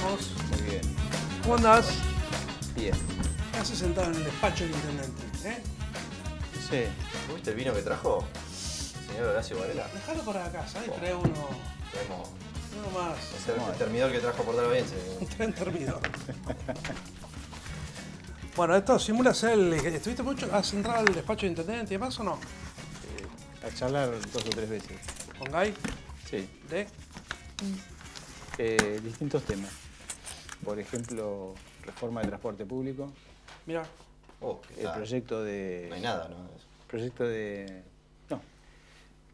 Muy bien. ¿Cómo andás? Bien. ¿Qué haces sentado en el despacho del intendente? ¿Eh? Sí. ¿Viste el vino que trajo? Señor Horacio Varela. Dejalo para la casa y Oh. trae uno, Traemos uno más. ese el termidor que trajo por Darbayense. Un tren termidor. bueno, esto simula ser el. ¿Estuviste mucho? ¿Has entrado al despacho del intendente y demás o no? Eh, a charlar dos o tres veces. Con Guy, Sí. de. Eh, distintos temas. Por ejemplo, reforma del transporte público, Mira, Oh, ¿qué el tal? proyecto de. No hay nada, ¿no? Proyecto de. No.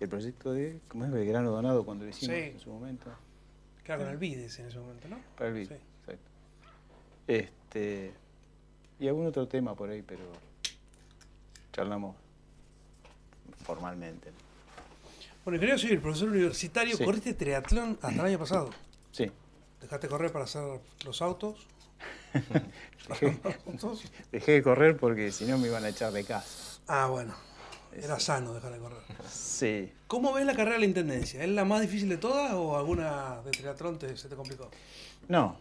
El proyecto de. ¿Cómo es? Belgrano Donado cuando lo hicimos Sí. en su momento. claro, con el Vides en ese momento, ¿no? Para el BID, Sí. exacto. Este. Y algún otro tema por ahí, pero. Charlamos formalmente. Bueno, ingeniero civil, profesor universitario, Sí. corriste triatlón hasta el año pasado. Dejaste correr para hacer los autos. Dejé, de correr porque si no me iban a echar de casa. Ah, bueno. Era sano dejar de correr. Sí. ¿Cómo ves la carrera de la intendencia? ¿Es la más difícil de todas o alguna de triatlón te- se te complicó? No.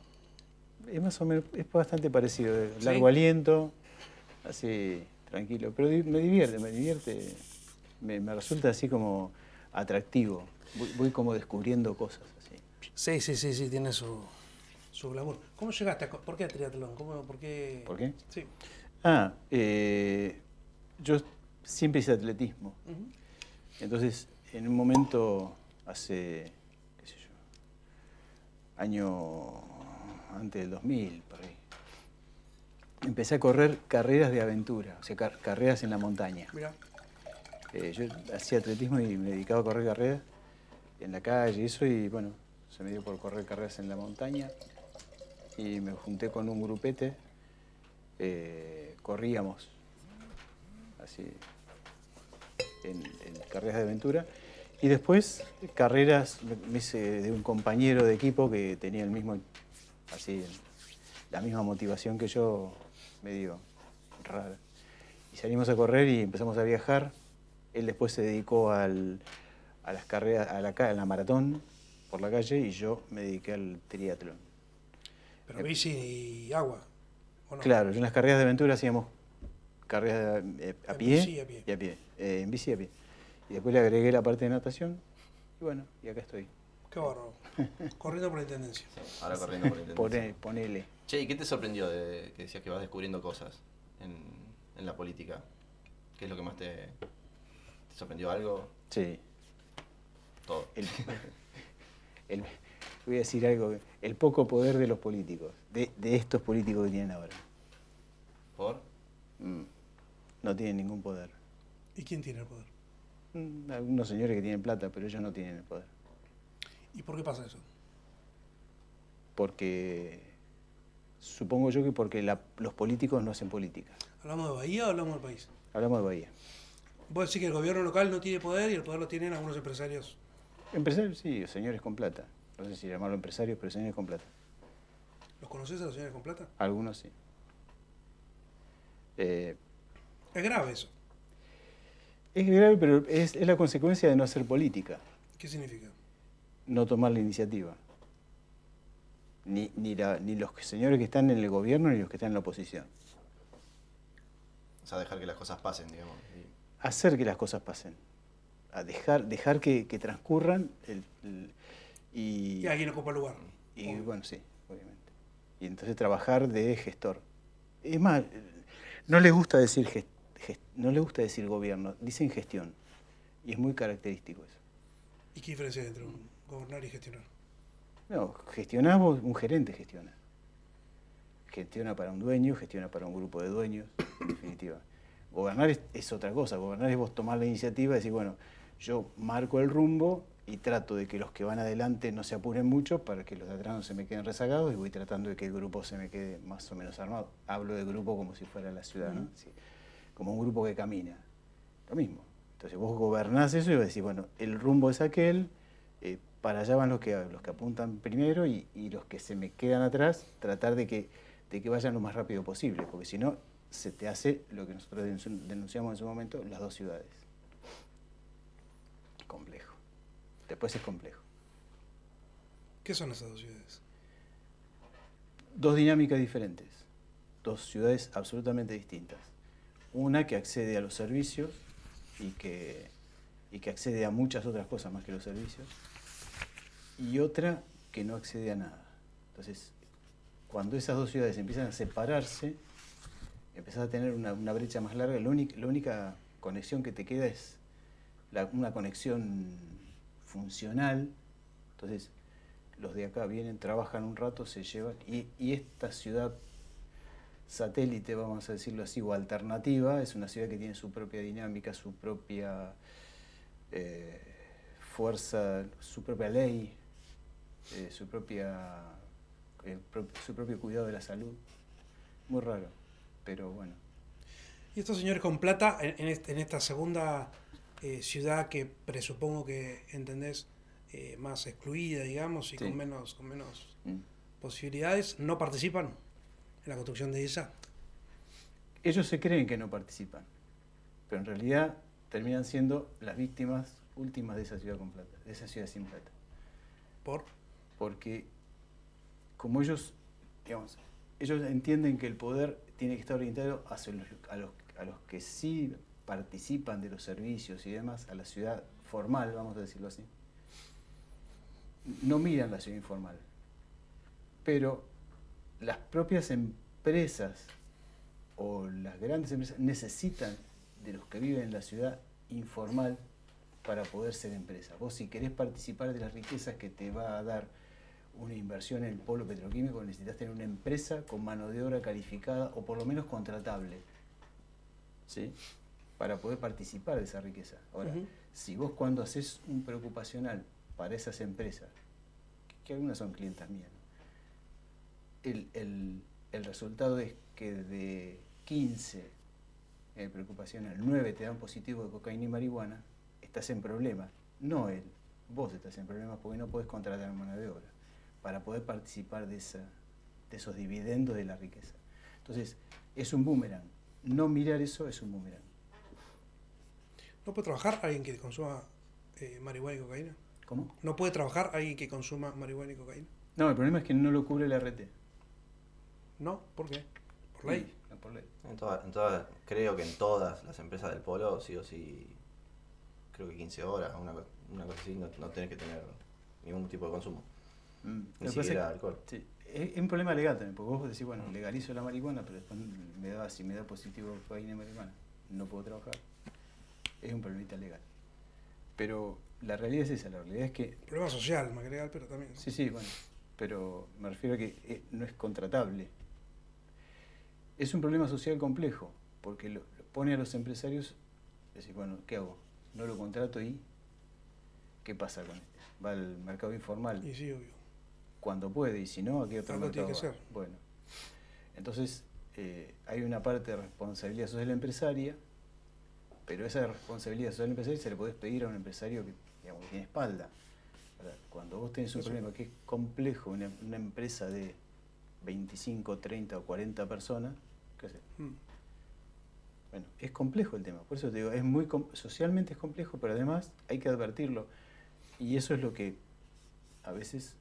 Es más o menos, es bastante parecido. Largo aliento, así, tranquilo. Pero me divierte, me divierte. Me, me resulta así como atractivo. Voy, voy como descubriendo cosas. Sí, sí, sí, sí, tiene su, su glamour. ¿Cómo llegaste a... ¿Por qué triatlón? ¿Cómo, por, qué? ¿Por qué? Sí. Ah, eh, yo siempre hice atletismo. Entonces, en un momento, hace, qué sé yo, año antes del 2000, por ahí, empecé a correr carreras de aventura, o sea, car- carreras en la montaña. Mira, Eh, yo hacía atletismo y me dedicaba a correr carreras en la calle y eso, y bueno, se me dio por correr carreras en la montaña. Y me junté con un grupete, eh, corríamos así en, en carreras de aventura. Y después carreras me- me hice de un compañero de equipo que tenía el mismo, así, la misma motivación que yo, medio rara. Y salimos a correr y empezamos a viajar. Él después se dedicó al- a las carreras, a la, a la maratón por la calle y yo me dediqué al triatlón. pero bici y agua. ¿o no? Claro, yo en las carreras de aventura hacíamos carreras de- eh, a En pie bici a pie. y a pie, eh, en bici y a pie. Y después le agregué la parte de natación y bueno, y acá estoy. Qué bárbaro. Corriendo por la intendencia. Sí, ahora corriendo por el Pone- ponele. Che, ¿y qué te sorprendió de que decías que vas descubriendo cosas en, en la política? ¿Qué es lo que más te, te sorprendió? ¿Algo? Sí. Todo. El, el- voy a decir algo, el poco poder de los políticos, de, de estos políticos que tienen ahora. ¿Por? Mm, no tienen ningún poder. ¿Y quién tiene el poder? Mm, Algunos señores que tienen plata, pero ellos no tienen el poder. ¿Y por qué pasa eso? Porque supongo yo que porque la- los políticos no hacen política. ¿Hablamos de Bahía o hablamos del país? Hablamos de Bahía. Vos decís que el gobierno local no tiene poder y el poder lo tienen algunos empresarios. Empresarios, sí, señores con plata. No sé si llamarlo empresarios, pero señores con plata. ¿Los conoces a los señores con plata? Algunos sí. Eh, Es grave eso. es grave, pero es, es la consecuencia de no hacer política, ¿Qué significa? no tomar la iniciativa. Ni, ni, la- ni los que- señores que están en el gobierno ni los que están en la oposición. O sea, dejar que las cosas pasen, digamos. Y- Hacer que las cosas pasen. A dejar, dejar que, que transcurran el- el- y, Y alguien ocupa el lugar. y, Obvio. bueno, sí, obviamente. Y entonces trabajar de gestor. Es más, no les gusta decir gest- gest- no les gusta decir gobierno, dicen gestión. Y es muy característico eso. ¿Y qué diferencia hay entre gobernar y gestionar? No, gestionás vos, un gerente gestiona. Gestiona para un dueño, gestiona para un grupo de dueños, en definitiva. Gobernar es, es otra cosa, gobernar es vos tomar la iniciativa y decir, bueno, yo marco el rumbo y trato de que los que van adelante no se apuren mucho para que los de atrás no se me queden rezagados y voy tratando de que el grupo se me quede más o menos armado. Hablo de grupo como si fuera la ciudad, ¿no? Sí, como un grupo que camina. Lo mismo. Entonces vos gobernás eso y vos decís, bueno, el rumbo es aquel, eh, para allá van los que, los que apuntan primero y, y los que se me quedan atrás, tratar de que, de que vayan lo más rápido posible, porque si no, se te hace lo que nosotros denunci- denunciamos en su momento, las dos ciudades. Complejo. Después es complejo. ¿Qué son esas dos ciudades? dos dinámicas diferentes, dos ciudades absolutamente distintas. Una que accede a los servicios y que, y que accede a muchas otras cosas más que los servicios, y otra que no accede a nada. Entonces, cuando esas dos ciudades empiezan a separarse, empiezas a tener una, una brecha más larga, la única, la única conexión que te queda es una conexión funcional. Entonces, los de acá vienen, trabajan un rato, se llevan, y, esta ciudad satélite, vamos a decirlo así, o alternativa, es una ciudad que tiene su propia dinámica, su propia eh, fuerza, su propia ley, eh, su, propia, pro- su propio cuidado de la salud. Muy raro, pero bueno. Y estos señores con plata, en, este- en esta segunda eh, ciudad que presupongo que entendés eh, más excluida, digamos, y Sí. con menos, con menos Mm. posibilidades, no participan en la construcción de esa. Ellos se creen que no participan, pero en realidad terminan siendo las víctimas últimas de esa ciudad con plata, de esa ciudad sin plata. Por Porque como ellos, digamos, ellos entienden que el poder tiene que estar orientado hacia los, a, los, a los que sí participan de los servicios y demás, a la ciudad formal, vamos a decirlo así. No miran la ciudad informal. Pero las propias empresas o las grandes empresas necesitan de los que viven en la ciudad informal para poder ser empresa. Vos si querés participar de las riquezas que te va a dar una inversión en el polo petroquímico, necesitas tener una empresa con mano de obra calificada o por lo menos contratable. ¿Sí? Para poder participar de esa riqueza. Ahora, si vos cuando haces un preocupacional para esas empresas, que, que algunas son clientas mías, ¿no? el, el- el resultado es que de 15 eh, preocupacional, 9 te dan positivo de cocaína y marihuana, estás en problemas. No él, vos estás en problemas porque no podés contratar mano de obra para poder participar de, esa, de esos dividendos de la riqueza. Entonces, es un boomerang. No mirar eso es un boomerang. ¿No puede trabajar alguien que consuma eh, marihuana y cocaína? ¿Cómo? ¿No puede trabajar alguien que consuma marihuana y cocaína? No, el problema es que no lo cubre la RT. No, ¿por qué? Por ley. Sí, no por ley. En toda- en todas- creo que en todas las empresas del polo, sí o sí, creo que 15 horas, una, una cosa así, no, no tenés que tener ningún tipo de consumo. Mm, Ni siquiera es- alcohol. sí, es, es un problema legal también, porque vos decís, bueno, legalizo la marihuana, pero después me da, si me da positivo cocaína y marihuana, no puedo trabajar. Es un problemita legal. Pero la realidad es esa, la realidad es que Problema social, más que legal, pero también. Sí, sí, bueno, pero me refiero a que eh, no es contratable. Es un problema social complejo, porque lo, lo pone a los empresarios, decir, bueno, ¿qué hago? No lo contrato y ¿qué pasa con él? Va al mercado informal Y sí, obvio. cuando puede, y si no, ¿a qué otro Algo tiene mercado que va? ser. Bueno, entonces eh, hay una parte de responsabilidad social empresaria, pero esa responsabilidad social empresaria se le podés pedir a un empresario que, digamos, que tiene espalda. Cuando vos tenés un Eso. problema que es complejo, una, una empresa de 25, 30 o 40 personas, ¿qué haces? Mm. Bueno, es complejo el tema, por eso te digo, es muy com- socialmente es complejo, pero además hay que advertirlo. Y eso es lo que a veces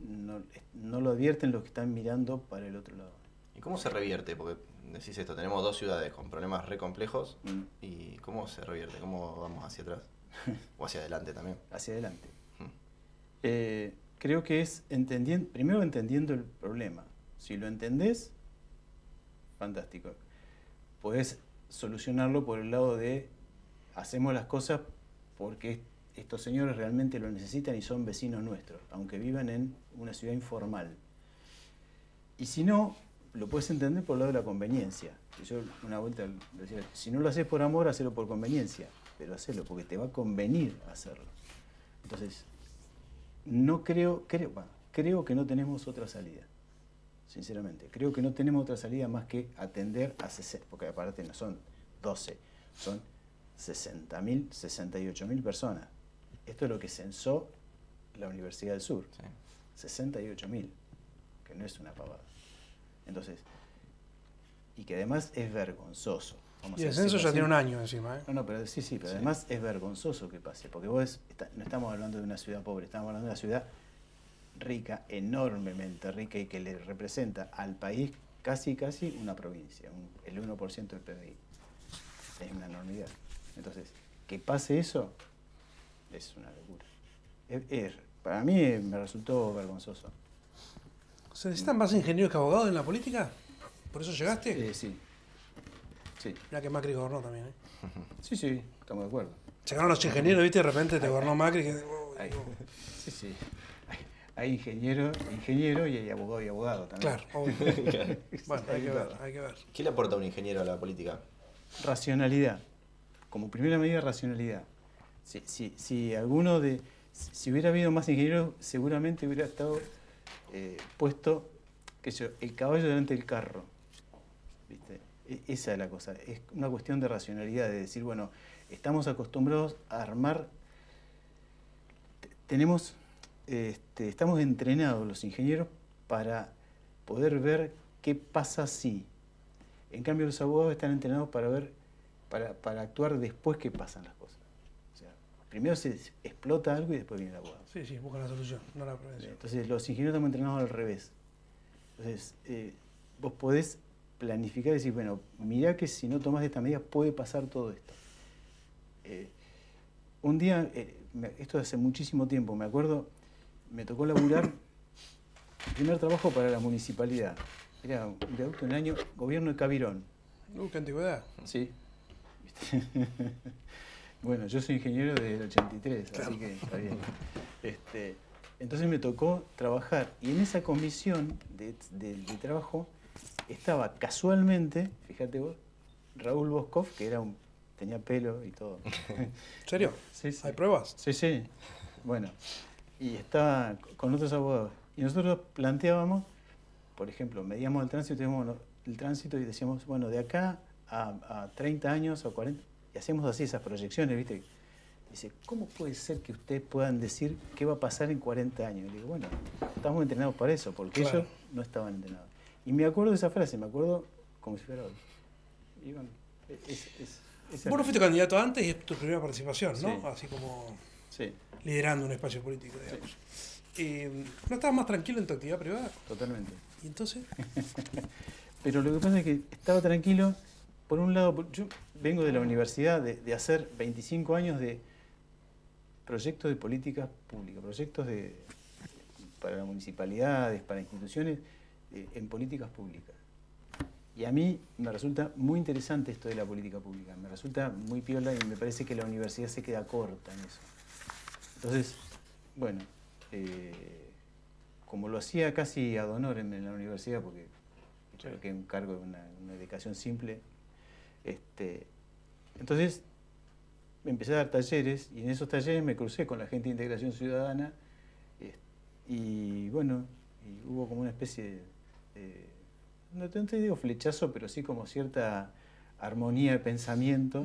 no, no lo advierten los que están mirando para el otro lado. ¿Y cómo se revierte? Porque decís esto, tenemos dos ciudades con problemas re complejos. Mm, ¿Y cómo se revierte? ¿Cómo vamos hacia atrás? O hacia adelante también. Hacia adelante. Mm. Eh, creo que es entendiendo, primero entendiendo el problema. Si lo entendés, fantástico. Podés solucionarlo por el lado de hacemos las cosas porque estos señores realmente lo necesitan y son vecinos nuestros, aunque vivan en una ciudad informal. Y si no, lo puedes entender por el lado de la conveniencia. Y Yo una vuelta decía, si no lo haces por amor, hacelo por conveniencia, pero hacelo porque te va a convenir hacerlo. Entonces, no creo, creo, bueno, creo que no tenemos otra salida, sinceramente. Creo que no tenemos otra salida más que atender a 60, porque aparte no son 12, son 60.000, 68.000 personas. Esto es lo que censó la Universidad del Sur, Sí. 68.000, que no es una pavada. Entonces, y que además es vergonzoso. vamos Y el censo ya tiene un año encima, ¿eh? No, no, pero sí, sí, pero Sí. además es vergonzoso que pase, porque vos está- no estamos hablando de una ciudad pobre, estamos hablando de una ciudad rica, enormemente rica y que le representa al país casi, casi una provincia, un- el 1% del PBI. Es una enormidad. Entonces, que pase eso es una locura. Es- es- para mí me resultó vergonzoso. ¿Se necesitan más ingenieros que abogados en la política? ¿Por eso llegaste? Eh, sí. Sí, Mira que Macri gobernó también, ¿eh? sí, sí, estamos de acuerdo. Llegaron los ingenieros, ¿viste? De repente te gobernó Macri. Que, oh, Hay, sí, sí. Hay, hay ingeniero, ingeniero y hay abogado y abogado también. claro, obvio. Bueno, hay que ver, hay que ver. ¿Qué le aporta un ingeniero a la política? Racionalidad. Como primera medida, racionalidad. Si, si, si alguno de. Si hubiera habido más ingenieros, seguramente hubiera estado eh, puesto yo, el caballo delante del carro. ¿Viste? E- Esa es la cosa. Es una cuestión de racionalidad, de decir, bueno, estamos acostumbrados a armar. te- Tenemos. este, estamos entrenados los ingenieros para poder ver qué pasa si. En cambio, los abogados están entrenados para ver, para, para actuar después que pasan las cosas. Primero se explota algo y después viene el abogado. Sí, sí, buscan la solución, no la prevención. Entonces, los ingenieros estamos entrenados al revés. Entonces, eh, vos podés planificar y decir, bueno, mirá que si no tomás esta medida puede pasar todo esto. Eh, un día, eh, esto hace muchísimo tiempo, me acuerdo, me tocó laburar el primer trabajo para la municipalidad. Era un viaducto en el año gobierno de Cabirón. Uh, qué antigüedad. Sí. Bueno, yo soy ingeniero desde el 83, Claro. así que está bien. Este, entonces me tocó trabajar y en esa comisión de, de- de trabajo estaba casualmente, fíjate vos, Raúl Boscov, que era un, tenía pelo y todo. ¿En serio? Sí, sí. ¿Hay pruebas? Sí, sí. Bueno, y estaba con otros abogados. Y nosotros planteábamos, por ejemplo, medíamos el tránsito, y decíamos, bueno, el tránsito y decíamos, bueno, de acá a, a 30 años o 40, y hacemos así esas proyecciones, ¿viste? Dice, ¿cómo puede ser que ustedes puedan decir qué va a pasar en 40 años? Y digo, bueno, estamos entrenados para eso, porque Claro. ellos no estaban entrenados. Y me acuerdo de esa frase, me acuerdo como si fuera hoy. Y bueno, es, es- Vos no fuiste candidato antes y es tu primera participación, ¿no? Sí. Así como Sí, liderando un espacio político, digamos. Eh, ¿No estabas más tranquilo en tu actividad privada? totalmente. ¿Y entonces? Pero lo que pasa es que estaba tranquilo, por un lado, yo vengo de la universidad de, de hacer 25 años de proyectos de políticas públicas, proyectos de, para municipalidades, para instituciones, eh, en políticas públicas. Y a mí me resulta muy interesante esto de la política pública, me resulta muy piola y me parece que la universidad se queda corta en eso. Entonces, bueno, eh, como lo hacía casi ad honorem en la universidad, porque creo que es un cargo de una, una dedicación simple, este, entonces me empecé a dar talleres y en esos talleres me crucé con la gente de integración ciudadana eh, y bueno, y hubo como una especie de, de- no te, digo flechazo, pero sí como cierta armonía de pensamiento.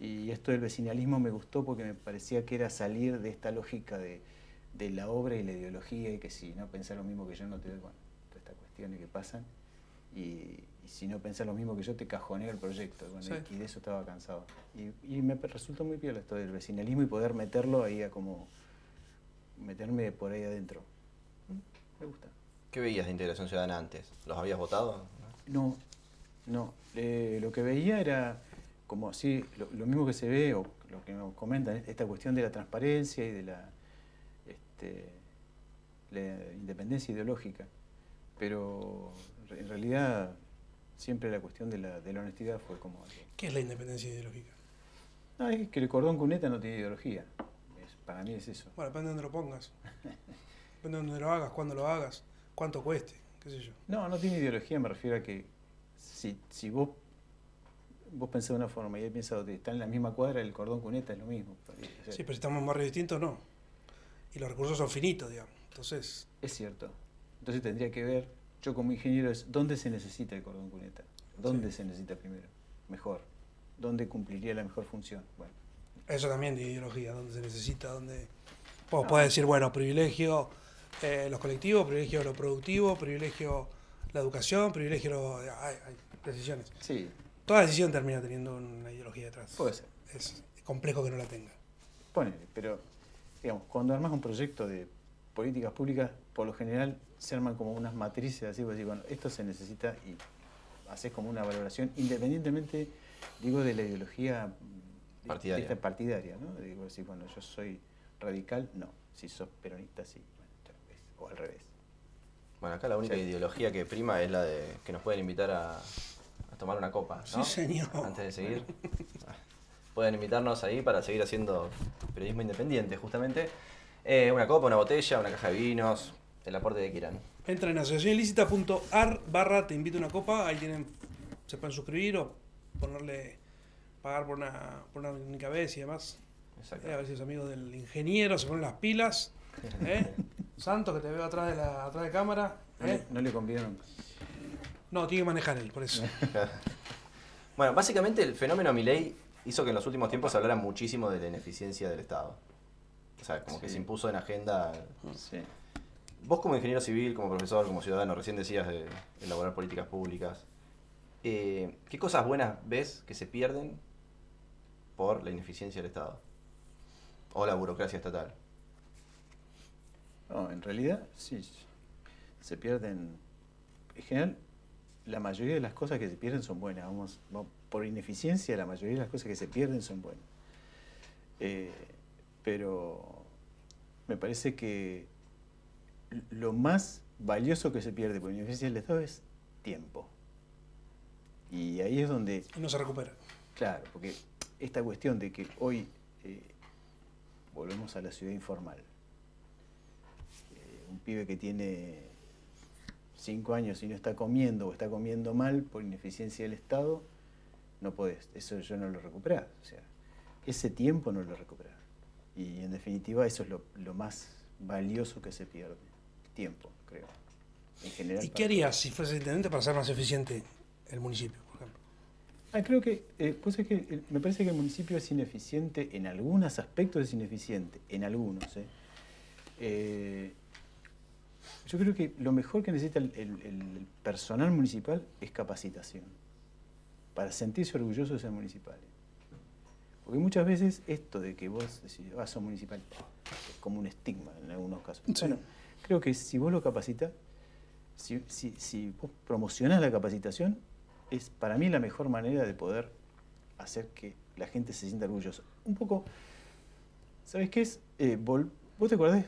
Y esto del vecinalismo me gustó porque me parecía que era salir de esta lógica de, de la obra y la ideología y que si no pensás lo mismo que yo no te doy, bueno, todas estas cuestiones que pasan. Y, y si no pensás lo mismo que yo te cajoneo el proyecto. Bueno, Sí. y, y de eso estaba cansado. Y, y me resultó muy piola esto del vecinalismo y poder meterlo ahí a como meterme por ahí adentro. Mm, Me gusta. ¿Qué veías de integración ciudadana antes? ¿Los habías votado? No, no. Eh, lo que veía era como así, lo, lo mismo que se ve, o lo que nos comentan, esta cuestión de la transparencia y de la, este, la independencia ideológica. Pero en realidad siempre la cuestión de la, de la honestidad fue como... algo- ¿Qué es la independencia ideológica? No, es que el cordón cuneta no tiene ideología. Es- para mí es eso. Bueno, depende de dónde lo pongas. Depende de dónde lo hagas, cuándo lo hagas, cuánto cueste, qué sé yo. No, no tiene ideología, me refiero a que si, si vos, vos pensás de una forma y él piensa y está en la misma cuadra, el cordón cuneta es lo mismo. O sea, Sí, pero si estamos en barrios distintos, no. Y los recursos son finitos, digamos. Entonces, Es cierto. Entonces tendría que ver, yo como ingeniero, es dónde se necesita el cordón cuneta. ¿Dónde Sí. se necesita primero? Mejor. ¿Dónde cumpliría la mejor función? Bueno, eso también de ideología, dónde se necesita, dónde... Vos podés decir, bueno, privilegio eh, los colectivos, privilegio lo productivo, privilegio la educación, privilegio... lo- hay, hay decisiones. sí, Toda decisión termina teniendo una ideología detrás. puede ser. Es complejo que no la tenga. Ponele, pero digamos, cuando armas un proyecto de políticas públicas, por lo general, se arman como unas matrices, así, pues, bueno, esto se necesita y haces como una valoración, independientemente, digo, de la ideología partidaria, esta partidaria ¿no? Digo, así, bueno, yo soy radical, no. Si sos peronista, sí. o al revés. Bueno, acá la única ideología que prima es la de que nos pueden invitar a, tomar una copa, ¿no? Sí, señor. Antes de seguir. pueden invitarnos ahí para seguir haciendo periodismo independiente, justamente. Eh, una copa, una botella, una caja de vinos, el aporte que quieran. Entra en asociacionilícita.ar barra te invito a una copa, ahí tienen, se pueden suscribir o ponerle, pagar por una, por una única vez y demás. Exacto. Eh, a ver si los amigos del ingeniero se ponen las pilas. ¿eh? Santo, que te veo atrás de la atrás de cámara. ¿eh? No, le conviene. No, tiene que manejar él, por eso. bueno, básicamente el fenómeno Milei hizo que en los últimos tiempos se hablara muchísimo de la ineficiencia del Estado. O sea, como que se impuso en agenda. Sí. Vos como ingeniero civil, como profesor, como ciudadano, recién decías de elaborar políticas públicas. Eh, ¿Qué cosas buenas ves que se pierden por la ineficiencia del Estado? O la burocracia estatal. No, en realidad sí, se pierden. En general, la mayoría de las cosas que se pierden son buenas. Vamos, por ineficiencia, la mayoría de las cosas que se pierden son buenas. Eh, pero me parece que lo más valioso que se pierde por ineficiencia del Estado es tiempo. Y ahí es donde... No se recupera. Claro, porque esta cuestión de que hoy eh, volvemos a la ciudad informal. Eh, un pibe que tiene cinco años y no está comiendo o está comiendo mal por ineficiencia del Estado, no podés. Eso yo no lo recuperás. O sea, ese tiempo no lo recuperás. Y en definitiva eso es lo, más valioso que se pierde. Tiempo, creo. En general, ¿Y qué harías si fuese intendente para ser más eficiente el municipio, por ejemplo? Ah, creo que, eh, pues es que eh, me parece que el municipio es ineficiente, en algunos aspectos es ineficiente, en algunos. ¿eh? eh yo creo que lo mejor que necesita el, personal municipal es capacitación, para sentirse orgulloso de ser municipal. Porque muchas veces esto de que vos decís, ah, sos municipal, es como un estigma en algunos casos. Bueno, creo que si vos lo capacitas, si, si, si vos promocionás la capacitación, es para mí la mejor manera de poder hacer que la gente se sienta orgullosa. Un poco, ¿sabes qué es? Eh, ¿Vos te acordás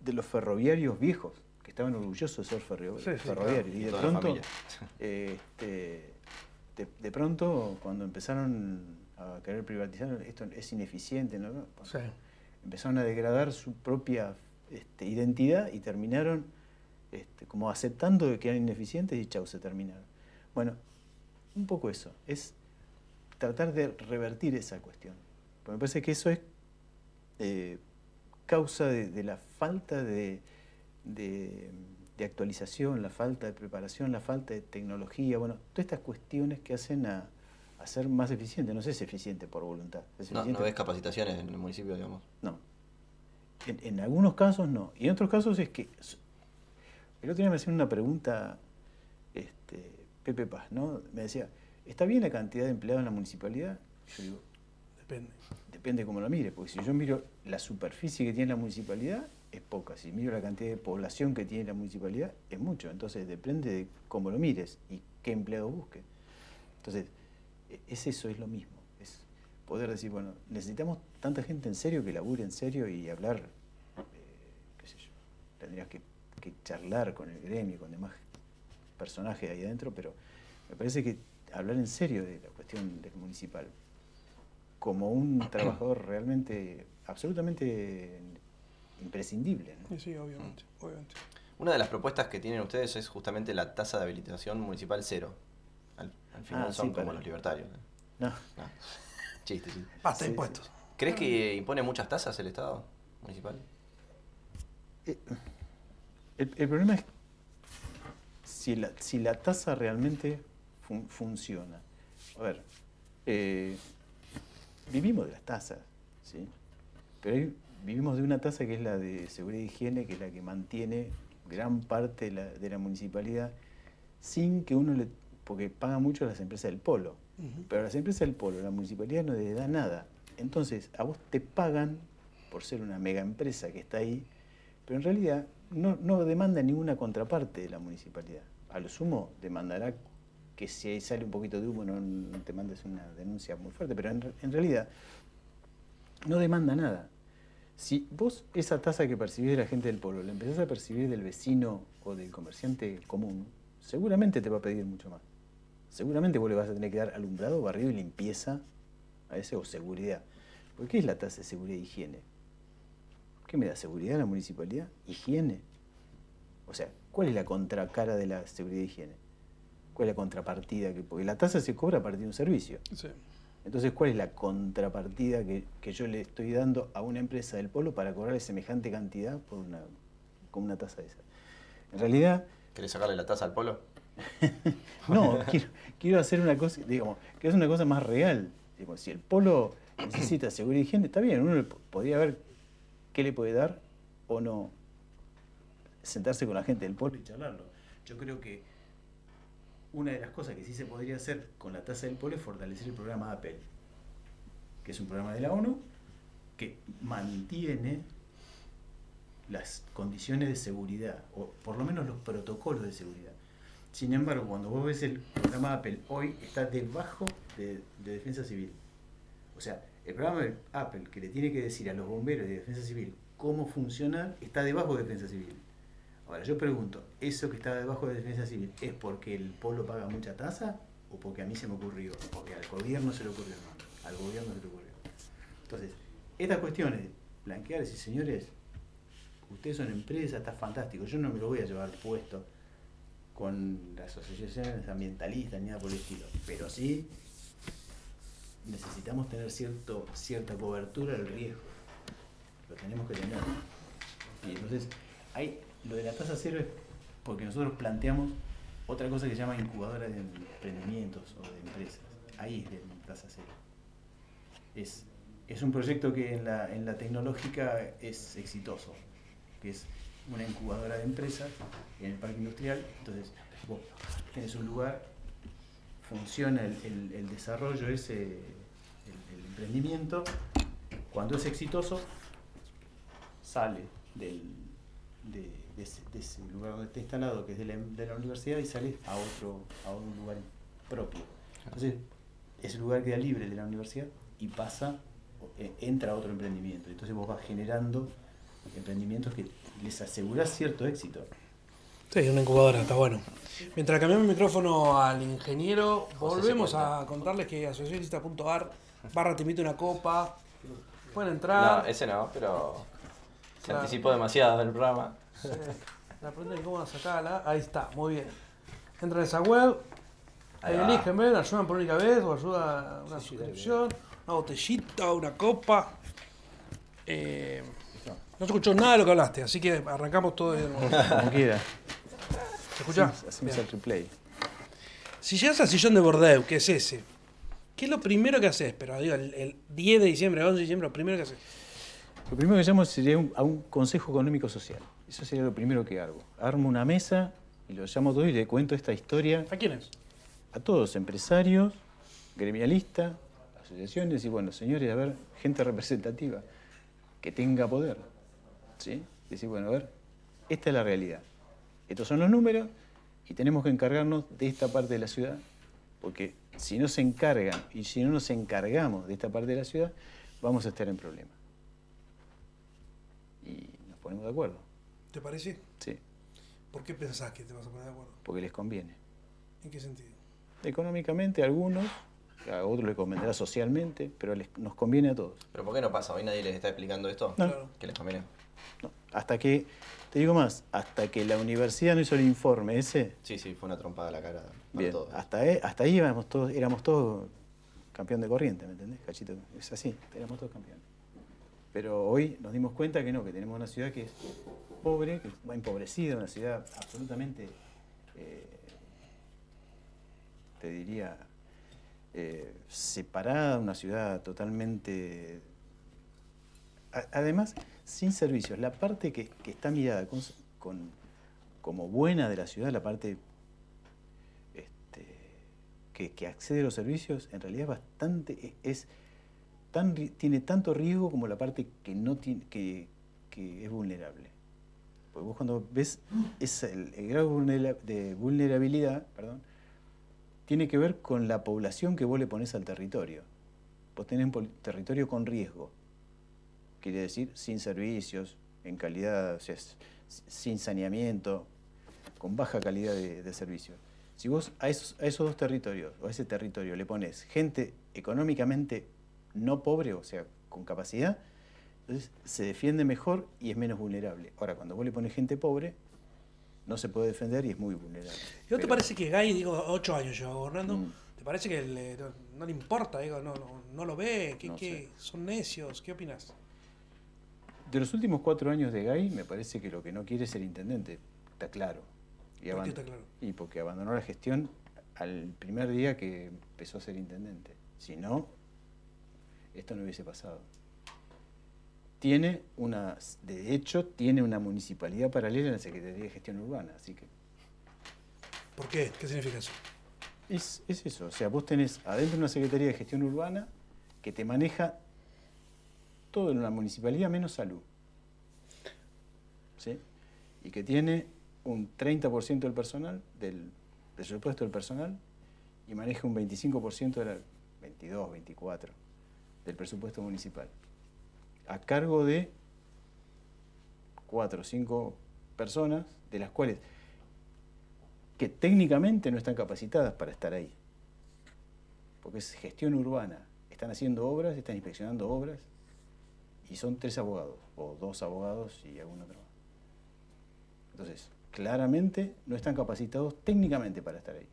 de los ferroviarios viejos que estaban orgullosos de ser ferroviarios? y de pronto, este, de, pronto, cuando empezaron a querer privatizar, esto es ineficiente, ¿no? Empezaron a degradar su propia este, identidad y terminaron este, como aceptando que eran ineficientes y chau, se terminaron. Bueno, un poco eso, es tratar de revertir esa cuestión. Porque me parece que eso es eh, causa de, la falta de, actualización, la falta de preparación, la falta de tecnología, bueno, todas estas cuestiones que hacen a, ser más eficiente. No sé si es eficiente por voluntad. no, ¿No ves capacitaciones en el municipio, digamos? No. En, algunos casos no. Y en otros casos es que... El otro día me hacían una pregunta este, Pepe Paz, ¿no? Me decía, ¿está bien la cantidad de empleados en la municipalidad? Yo digo, depende. Depende cómo lo mire, porque si yo miro la superficie que tiene la municipalidad, es poca. Si miro la cantidad de población que tiene la municipalidad, es mucho. Entonces depende de cómo lo mires y qué empleado busque. Entonces, e, es eso, es lo mismo. Es poder decir, bueno, necesitamos tanta gente en serio que labure en serio y hablar, eh, qué sé yo, tendrías que, que charlar con el gremio, con demás personaje ahí adentro, pero me parece que hablar en serio de la cuestión del municipal, como un trabajador realmente, absolutamente imprescindible. Sí, sí, obviamente, obviamente. Una de las propuestas que tienen ustedes es justamente la tasa de habilitación municipal cero. Al, final ah, son como los libertarios. No. no. Chiste, sí. Basta impuestos. ¿Crees que impone muchas tasas el Estado municipal? Eh, el, problema es si la, tasa realmente funciona. A ver, eh, vivimos de las tasas, ¿sí? pero vivimos de una tasa que es la de seguridad y higiene, que es la que mantiene gran parte de la, municipalidad, sin que uno le... porque paga mucho las empresas del polo, pero las empresas del polo, la municipalidad no le da nada. Entonces, a vos te pagan, por ser una mega empresa que está ahí, pero en realidad no, no demanda ninguna contraparte de la municipalidad. A lo sumo demandará que si sale un poquito de humo no, te mandes una denuncia muy fuerte, pero en, realidad no demanda nada. Si vos esa tasa que percibís de la gente del pueblo la empezás a percibir del vecino o del comerciante común, seguramente te va a pedir mucho más. Seguramente vos le vas a tener que dar alumbrado, barrido y limpieza a ese o seguridad. ¿Por qué es la tasa de seguridad e higiene? ¿Qué me da seguridad la municipalidad? Higiene. O sea, ¿cuál es la contracara de la seguridad e higiene? ¿Cuál es la contrapartida? Que, porque la tasa se cobra a partir de un servicio. Entonces, ¿cuál es la contrapartida que, yo le estoy dando a una empresa del polo para cobrarle semejante cantidad por una, con una tasa de esa? En realidad... ¿Querés sacarle la tasa al polo? no, quiero, hacer una cosa, digamos, que es una cosa más real. si el polo necesita seguridad y higiene, está bien, uno podría ver qué le puede dar o no. Sentarse con la gente del polo y charlarlo. Yo creo que una de las cosas que sí se podría hacer con la tasa del polo es fortalecer el programa Apple, que es un programa de la ONU que mantiene las condiciones de seguridad, o por lo menos los protocolos de seguridad. Sin embargo, cuando vos ves el programa Apple hoy está debajo de, defensa civil. O sea, el programa de Apple que le tiene que decir a los bomberos de defensa civil cómo funcionar está debajo de defensa civil. Ahora, yo pregunto, ¿eso que está debajo de defensa civil es porque el polo paga mucha tasa o porque a mí se me ocurrió? Porque al gobierno se le ocurrió, no, al gobierno se le ocurrió. Entonces, estas cuestiones, blanquear y señores, ustedes son empresas, está fantástico, yo no me lo voy a llevar puesto con las asociaciones ambientalistas ni nada por el estilo, pero sí necesitamos tener cierto, cierta cobertura del riesgo, lo tenemos que tener. Y entonces, hay lo de la tasa cero es porque nosotros planteamos otra cosa que se llama incubadora de emprendimientos o de empresas. Ahí es de tasa cero. Es, es un proyecto que en la, en la tecnológica es exitoso, que es una incubadora de empresas en el parque industrial. Entonces, vos tenés un lugar, funciona el, el, desarrollo ese, el, el emprendimiento. Cuando es exitoso, sale del, de, ese, lugar donde está instalado, que es de la, universidad, y sale a otro, a un lugar propio. Entonces, ese lugar queda libre de la universidad y pasa, eh, entra a otro emprendimiento. Entonces vos vas generando emprendimientos que les aseguras cierto éxito. Sí, una incubadora, está bueno. Mientras cambiamos el micrófono al ingeniero, volvemos a contarles que asociacionista.ar barra te invito una copa. Pueden entrar. No, ese no, pero se anticipó demasiado el programa. Sí. La pregunta es cómo sacarla. Ahí está, muy bien. Entran a esa web, ahí eligen, ven, ayudan por única vez o ayuda una suscripción, una botellita, una copa. Eh, no se escuchó nada de lo que hablaste, así que arrancamos todo de nuevo. Como quiera. ¿Se escucha? Hacemos el replay. Si llegas al sillón de Bordeaux, que es ese, ¿qué es lo primero que haces? Pero digo, el, el 10 de diciembre, el 11 de diciembre, lo primero que haces. Lo primero que llamo sería a un consejo económico social. Eso sería lo primero que hago. Armo una mesa y lo llamo todo y le cuento esta historia. ¿A quiénes? A todos, empresarios, gremialistas, asociaciones y bueno, señores, a ver, gente representativa que tenga poder. ¿Sí? Decir, bueno, a ver, esta es la realidad. Estos son los números y tenemos que encargarnos de esta parte de la ciudad, porque si no se encargan y si no nos encargamos de esta parte de la ciudad, vamos a estar en problemas y nos ponemos de acuerdo. ¿Te parece? Sí. ¿Por qué pensás que te vas a poner de acuerdo? Porque les conviene. ¿En qué sentido? Económicamente a algunos, a otros les convendrá socialmente, pero nos conviene a todos. ¿Pero por qué no pasa? ¿Hoy nadie les está explicando esto? No. ¿Que les conviene? No. Hasta que, te digo más, hasta que la universidad no hizo el informe ese... Sí, sí, fue una trompada a la cara. Bien, Hasta, ahí, hasta ahí éramos todos, éramos todos campeón de corriente, ¿me entendés, Cachito? Es así, éramos todos campeones. Pero hoy nos dimos cuenta que no, que tenemos una ciudad que es pobre, que va empobrecida, una ciudad absolutamente, eh, te diría, eh, separada, una ciudad totalmente... además, sin servicios. La parte que, está mirada con, como buena de la ciudad, la parte este, que, accede a los servicios, en realidad es bastante... es tiene tanto riesgo como la parte que, no tiene, que, es vulnerable. Porque vos cuando ves es el, grado de vulnerabilidad, perdón, tiene que ver con la población que vos le pones al territorio. Vos tenés un territorio con riesgo. Quiere decir sin servicios, en calidad, o sea, sin saneamiento, con baja calidad de, de servicio. Si vos a esos, a esos dos territorios, o a ese territorio, le pones gente económicamente no pobre, o sea, con capacidad, entonces se defiende mejor y es menos vulnerable. Ahora, cuando vos le pones gente pobre, no se puede defender y es muy vulnerable. ¿Y no te parece que Gay, digo, ocho años lleva gobernando, mm. ¿te parece que no, le importa, digo, no, no, lo ve, que, son necios? ¿Qué opinas? De los últimos cuatro años de Gay, me parece que lo que no quiere es ser intendente, está claro. Y, ¿Por qué está claro? y porque abandonó la gestión al primer día que empezó a ser intendente. Si no, esto no hubiese pasado tiene una, de hecho, tiene una municipalidad paralela en la Secretaría de Gestión Urbana, así que... ¿Por qué? ¿Qué significa eso? Es, eso, o sea, vos tenés adentro una Secretaría de Gestión Urbana que te maneja todo en una municipalidad menos salud. ¿Sí? Y que tiene un 30% del personal, del presupuesto del personal, y maneja un 25% de la 22, 24 del presupuesto municipal a cargo de cuatro o cinco personas, de las cuales que técnicamente no están capacitadas para estar ahí. Porque es gestión urbana. Están haciendo obras, están inspeccionando obras, y son tres abogados, o dos abogados y algún otro. Entonces, claramente no están capacitados técnicamente para estar ahí.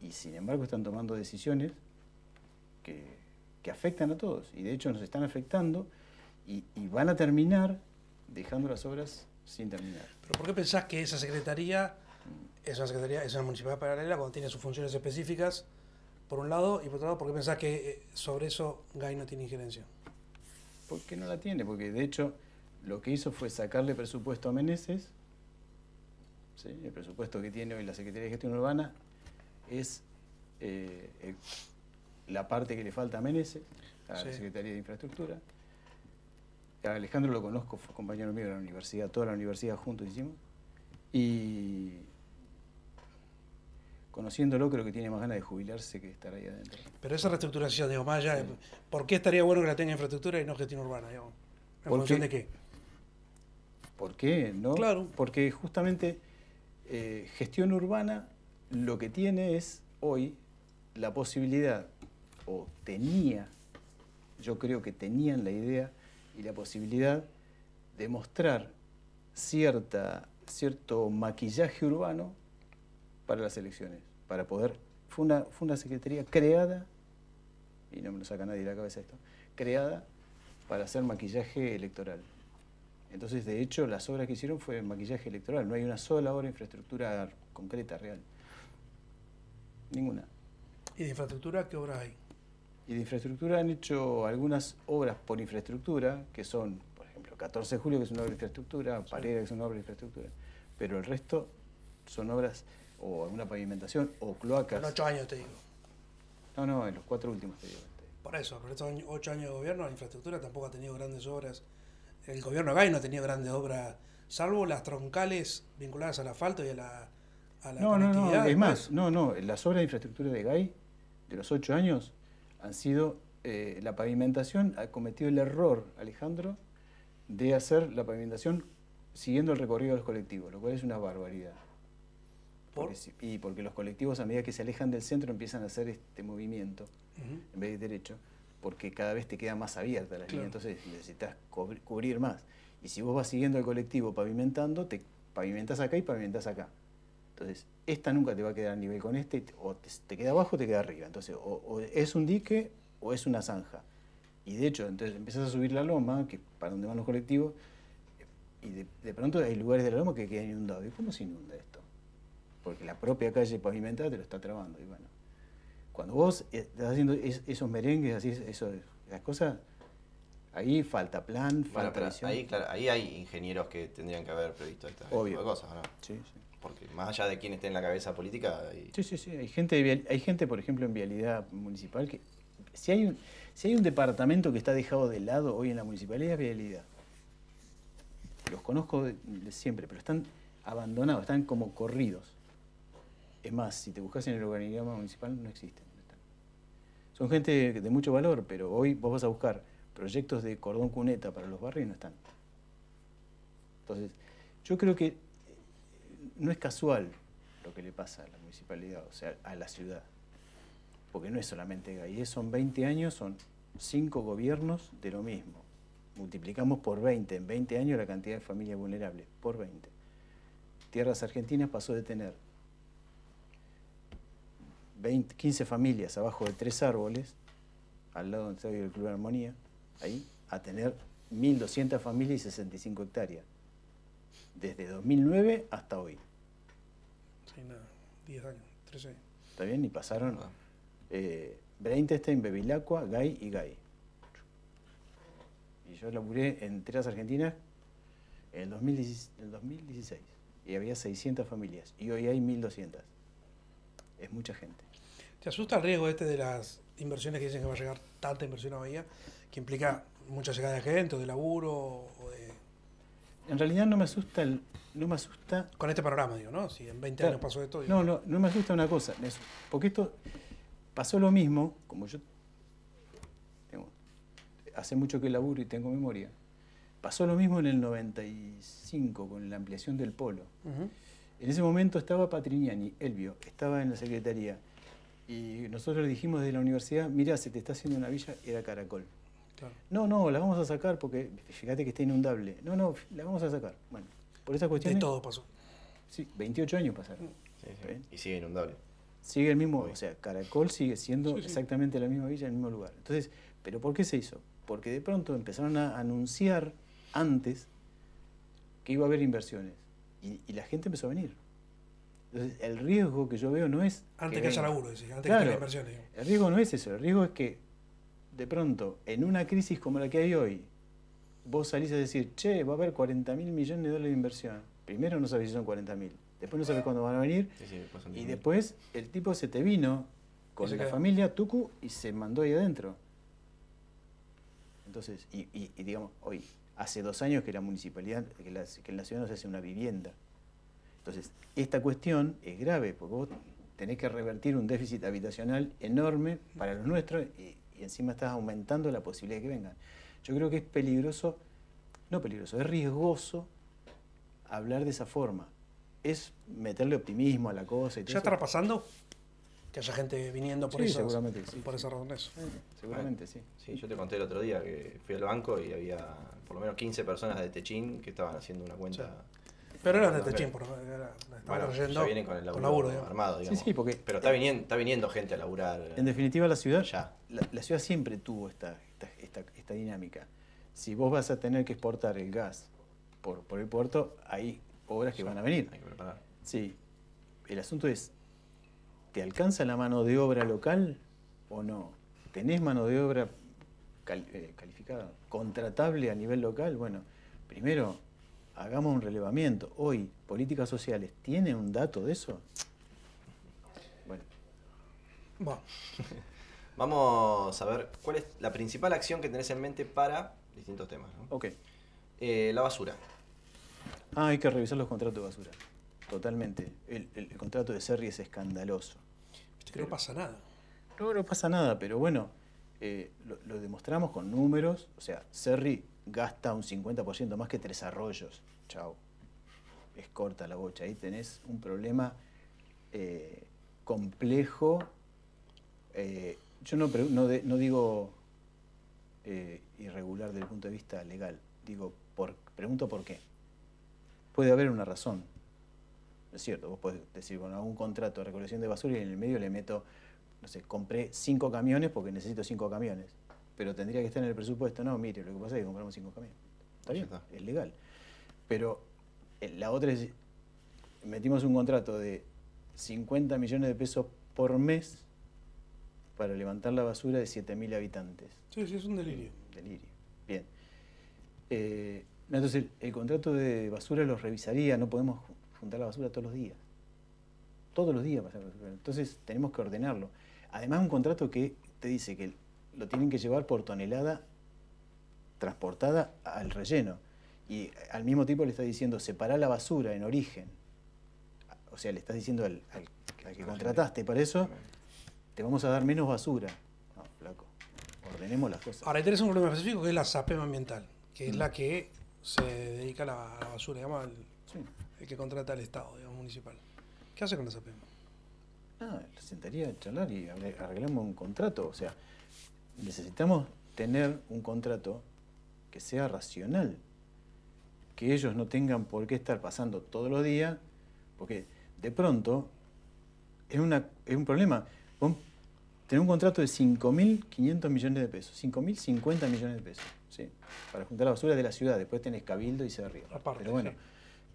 Y sin embargo están tomando decisiones que que afectan a todos y de hecho nos están afectando y, van a terminar dejando las obras sin terminar. ¿Pero por qué pensás que esa secretaría es una secretaría, es una municipalidad paralela cuando tiene sus funciones específicas, por un lado, y por otro lado, ¿por qué pensás que eh, sobre eso GAI no tiene injerencia? Porque no la tiene, porque de hecho lo que hizo fue sacarle presupuesto a Meneses, el presupuesto que tiene hoy la Secretaría de Gestión Urbana es eh, la parte que le falta a Menezes, a la Secretaría de Infraestructura. A Alejandro lo conozco, fue compañero mío de la universidad, toda la universidad juntos hicimos. Y conociéndolo creo que tiene más ganas de jubilarse que estar ahí adentro. Pero esa reestructuración, digo, más allá, ¿por qué estaría bueno que la tenga infraestructura y no gestión urbana? ¿En función de qué? ¿Por qué? ¿No? Claro. Porque justamente eh, gestión urbana lo que tiene es hoy la posibilidad o tenía, yo creo que tenían la idea y la posibilidad de mostrar cierta, cierto maquillaje urbano para las elecciones, para poder, fue una, fue una secretaría creada, y no me lo saca nadie de la cabeza esto, creada para hacer maquillaje electoral. Entonces, de hecho, las obras que hicieron fue maquillaje electoral, no hay una sola obra de infraestructura concreta, real. Ninguna. ¿Y de infraestructura qué obras hay? Y de infraestructura han hecho algunas obras por infraestructura, que son, por ejemplo, 14 de julio, que es una obra de infraestructura, Parera, que es una obra de infraestructura, pero el resto son obras o alguna pavimentación o cloacas. En ocho años te digo. No, no, en los cuatro últimos te digo. Por eso, por estos ocho años de gobierno, la infraestructura tampoco ha tenido grandes obras. El gobierno Gay no ha tenido grandes obras, salvo las troncales vinculadas al asfalto y a la, a la no, No, no, es más, no, no, las obras de infraestructura de Gay, de los ocho años, han sido, eh, la pavimentación ha cometido el error, Alejandro, de hacer la pavimentación siguiendo el recorrido de los colectivos, lo cual es una barbaridad. Y porque los colectivos a medida que se alejan del centro empiezan a hacer este movimiento en vez de derecho, porque cada vez te queda más abierta la línea, entonces necesitas cubrir más. Y si vos vas siguiendo el colectivo pavimentando, te pavimentas acá y pavimentas acá. Entonces, esta nunca te va a quedar a nivel con este, o te, queda abajo o te queda arriba. Entonces, o, es un dique o es una zanja. Y de hecho, entonces empiezas a subir la loma, que para donde van los colectivos, y de, pronto hay lugares de la loma que quedan inundados. ¿Y cómo se inunda esto? Porque la propia calle pavimentada te lo está trabando. Y bueno, cuando vos estás haciendo esos merengues, así, eso, las cosas, ahí falta plan, falta Ahí, claro, ahí hay ingenieros que tendrían que haber previsto estas cosas, ¿no? Sí, sí porque más allá de quién esté en la cabeza política... Hay... Sí, sí, sí, hay gente, hay gente, por ejemplo, en vialidad municipal que... Si hay, un, si hay un departamento que está dejado de lado hoy en la municipalidad es vialidad. los conozco de, siempre, pero están abandonados, están como corridos. Es más, si te buscas en el organigrama municipal, no existen. Son gente de mucho valor, pero hoy vos vas a buscar proyectos de cordón cuneta para los barrios y no están. Entonces, yo creo que no es casual lo que le pasa a la municipalidad, o sea, a la ciudad. Porque no es solamente GAI, son 20 años, son 5 gobiernos de lo mismo. Multiplicamos por 20, en 20 años la cantidad de familias vulnerables, por 20. Tierras Argentinas pasó de tener 20, 15 familias abajo de tres árboles, al lado donde está el Club de Armonía, ahí, a tener 1.200 familias y 65 hectáreas. Desde 2009 hasta hoy. Sí, nada, 10 años, 13 ¿Está bien? Y pasaron eh, Brainstein, Bevilacqua, Gay y Gay. Y yo laburé en Tierras Argentinas en el 2016, y había 600 familias y hoy hay 1200. Es mucha gente. ¿Te asusta el riesgo este de las inversiones que dicen que va a llegar tanta inversión a Bahía, que implica mucha llegada de gente o de laburo o de... En realidad no me asusta el, no me asusta... Con este panorama, digo, ¿no? Si en 20 años pasó esto... No, no, no me asusta una cosa, porque esto pasó lo mismo, como yo hace mucho que laburo y tengo memoria, pasó lo mismo en el 95 con la ampliación del polo. En ese momento estaba Patrignani, Elvio, estaba en la secretaría y nosotros le dijimos de la universidad, mira, se te está haciendo una villa, era Caracol. No, no, la vamos a sacar porque fíjate que está inundable. No, no, la vamos a sacar. Bueno, por esa cuestión. De todo pasó. Sí, 28 años pasaron. Y sigue inundable. Sigue el mismo, o sea, Caracol sigue siendo exactamente la misma villa en el mismo lugar. Entonces, ¿pero por qué se hizo? Porque de pronto empezaron a anunciar antes que iba a haber inversiones. y la gente empezó a venir. Entonces, el riesgo que yo veo no es. Antes que, haya laburo, antes que haya inversiones. El riesgo no es eso, el riesgo es que de pronto, en una crisis como la que hay hoy, vos salís a decir, che, va a haber 40 mil millones de dólares de inversión. Primero no sabés si son 40 mil, después no sabes cuándo van a venir, y después el tipo se te vino con la familia Tucu y se mandó ahí adentro. Entonces, y, digamos, hoy, hace dos años que la municipalidad, que, que en la ciudad no se hace una vivienda. Entonces, esta cuestión es grave, porque vos tenés que revertir un déficit habitacional enorme para los nuestros y, encima estás aumentando la posibilidad de que vengan. Yo creo que es peligroso, no peligroso, es riesgoso hablar de esa forma. Es meterle optimismo a la cosa. Y ¿Ya estará pasando? Que haya gente viniendo por, sí, seguramente, sí, por esa razón. Eso. seguramente, sí. Sí, yo te conté el otro día que fui al banco y había por lo menos 15 personas de Techín que estaban haciendo una cuenta. Pero era de Techín, por era, bueno, ya vienen con el laburo, armado, digamos. Sí, sí, porque, Pero está viniendo, está viniendo gente a laburar. En definitiva, la ciudad, ya. La, ciudad siempre tuvo esta, esta, esta, dinámica. Si vos vas a tener que exportar el gas por, por el puerto, hay obras que van a venir. Hay que preparar. Sí. El asunto es, ¿te alcanza la mano de obra local o no? ¿Tenés mano de obra eh, calificada, contratable a nivel local? Bueno, primero hagamos un relevamiento. Hoy, políticas sociales, ¿tiene un dato de eso? Bueno. Vamos a ver cuál es la principal acción que tenés en mente para distintos temas. Ok. Eh, la basura. Ah, hay que revisar los contratos de basura. Totalmente. El, contrato de Serri es escandaloso. Viste que no pasa nada. No, no pasa nada, pero bueno, eh, lo, lo, demostramos con números. O sea, Serri gasta un 50% más que Tres Arroyos. Chao. Es corta la bocha. Ahí tenés un problema eh, complejo. Eh, yo no, no, digo eh, irregular desde el punto de vista legal. Digo, por, pregunto por qué. Puede haber una razón. Es cierto, vos podés decir, bueno, hago un contrato de recolección de basura y en el medio le meto, no sé, compré cinco camiones porque necesito cinco camiones pero tendría que estar en el presupuesto. No, mire, lo que pasa es que compramos cinco camiones. Está bien, es legal. Pero eh, la otra es, metimos un contrato de 50 millones de pesos por mes para levantar la basura de 7.000 habitantes. Sí, sí, es un delirio. Delirio. Bien. Eh, entonces, el contrato de basura lo revisaría, no podemos juntar la basura todos los días. Todos los días pasar basura. Entonces, tenemos que ordenarlo. Además, un contrato que te dice que lo tienen que llevar por tonelada transportada al relleno. y al mismo tiempo le estás diciendo separar la basura en origen. O sea, le estás diciendo al, que contrataste para eso, te vamos a dar menos basura. No, flaco, ordenemos las cosas. Ahora, tenés un problema específico que es la SAPEM ambiental, que es mm. la que se dedica a la, basura, digamos, el, que contrata al Estado, digamos, municipal. ¿Qué hace con la SAPEM? Ah, sentaría a charlar y arreglamos un contrato. O sea, necesitamos tener un contrato que sea racional que ellos no tengan por qué estar pasando todos los días, porque de pronto es, una, es un problema. tener un contrato de 5.500 millones de pesos, 5.050 millones de pesos, ¿sí? para juntar la basura de la ciudad, después tenés cabildo y se arriba. Pero bueno,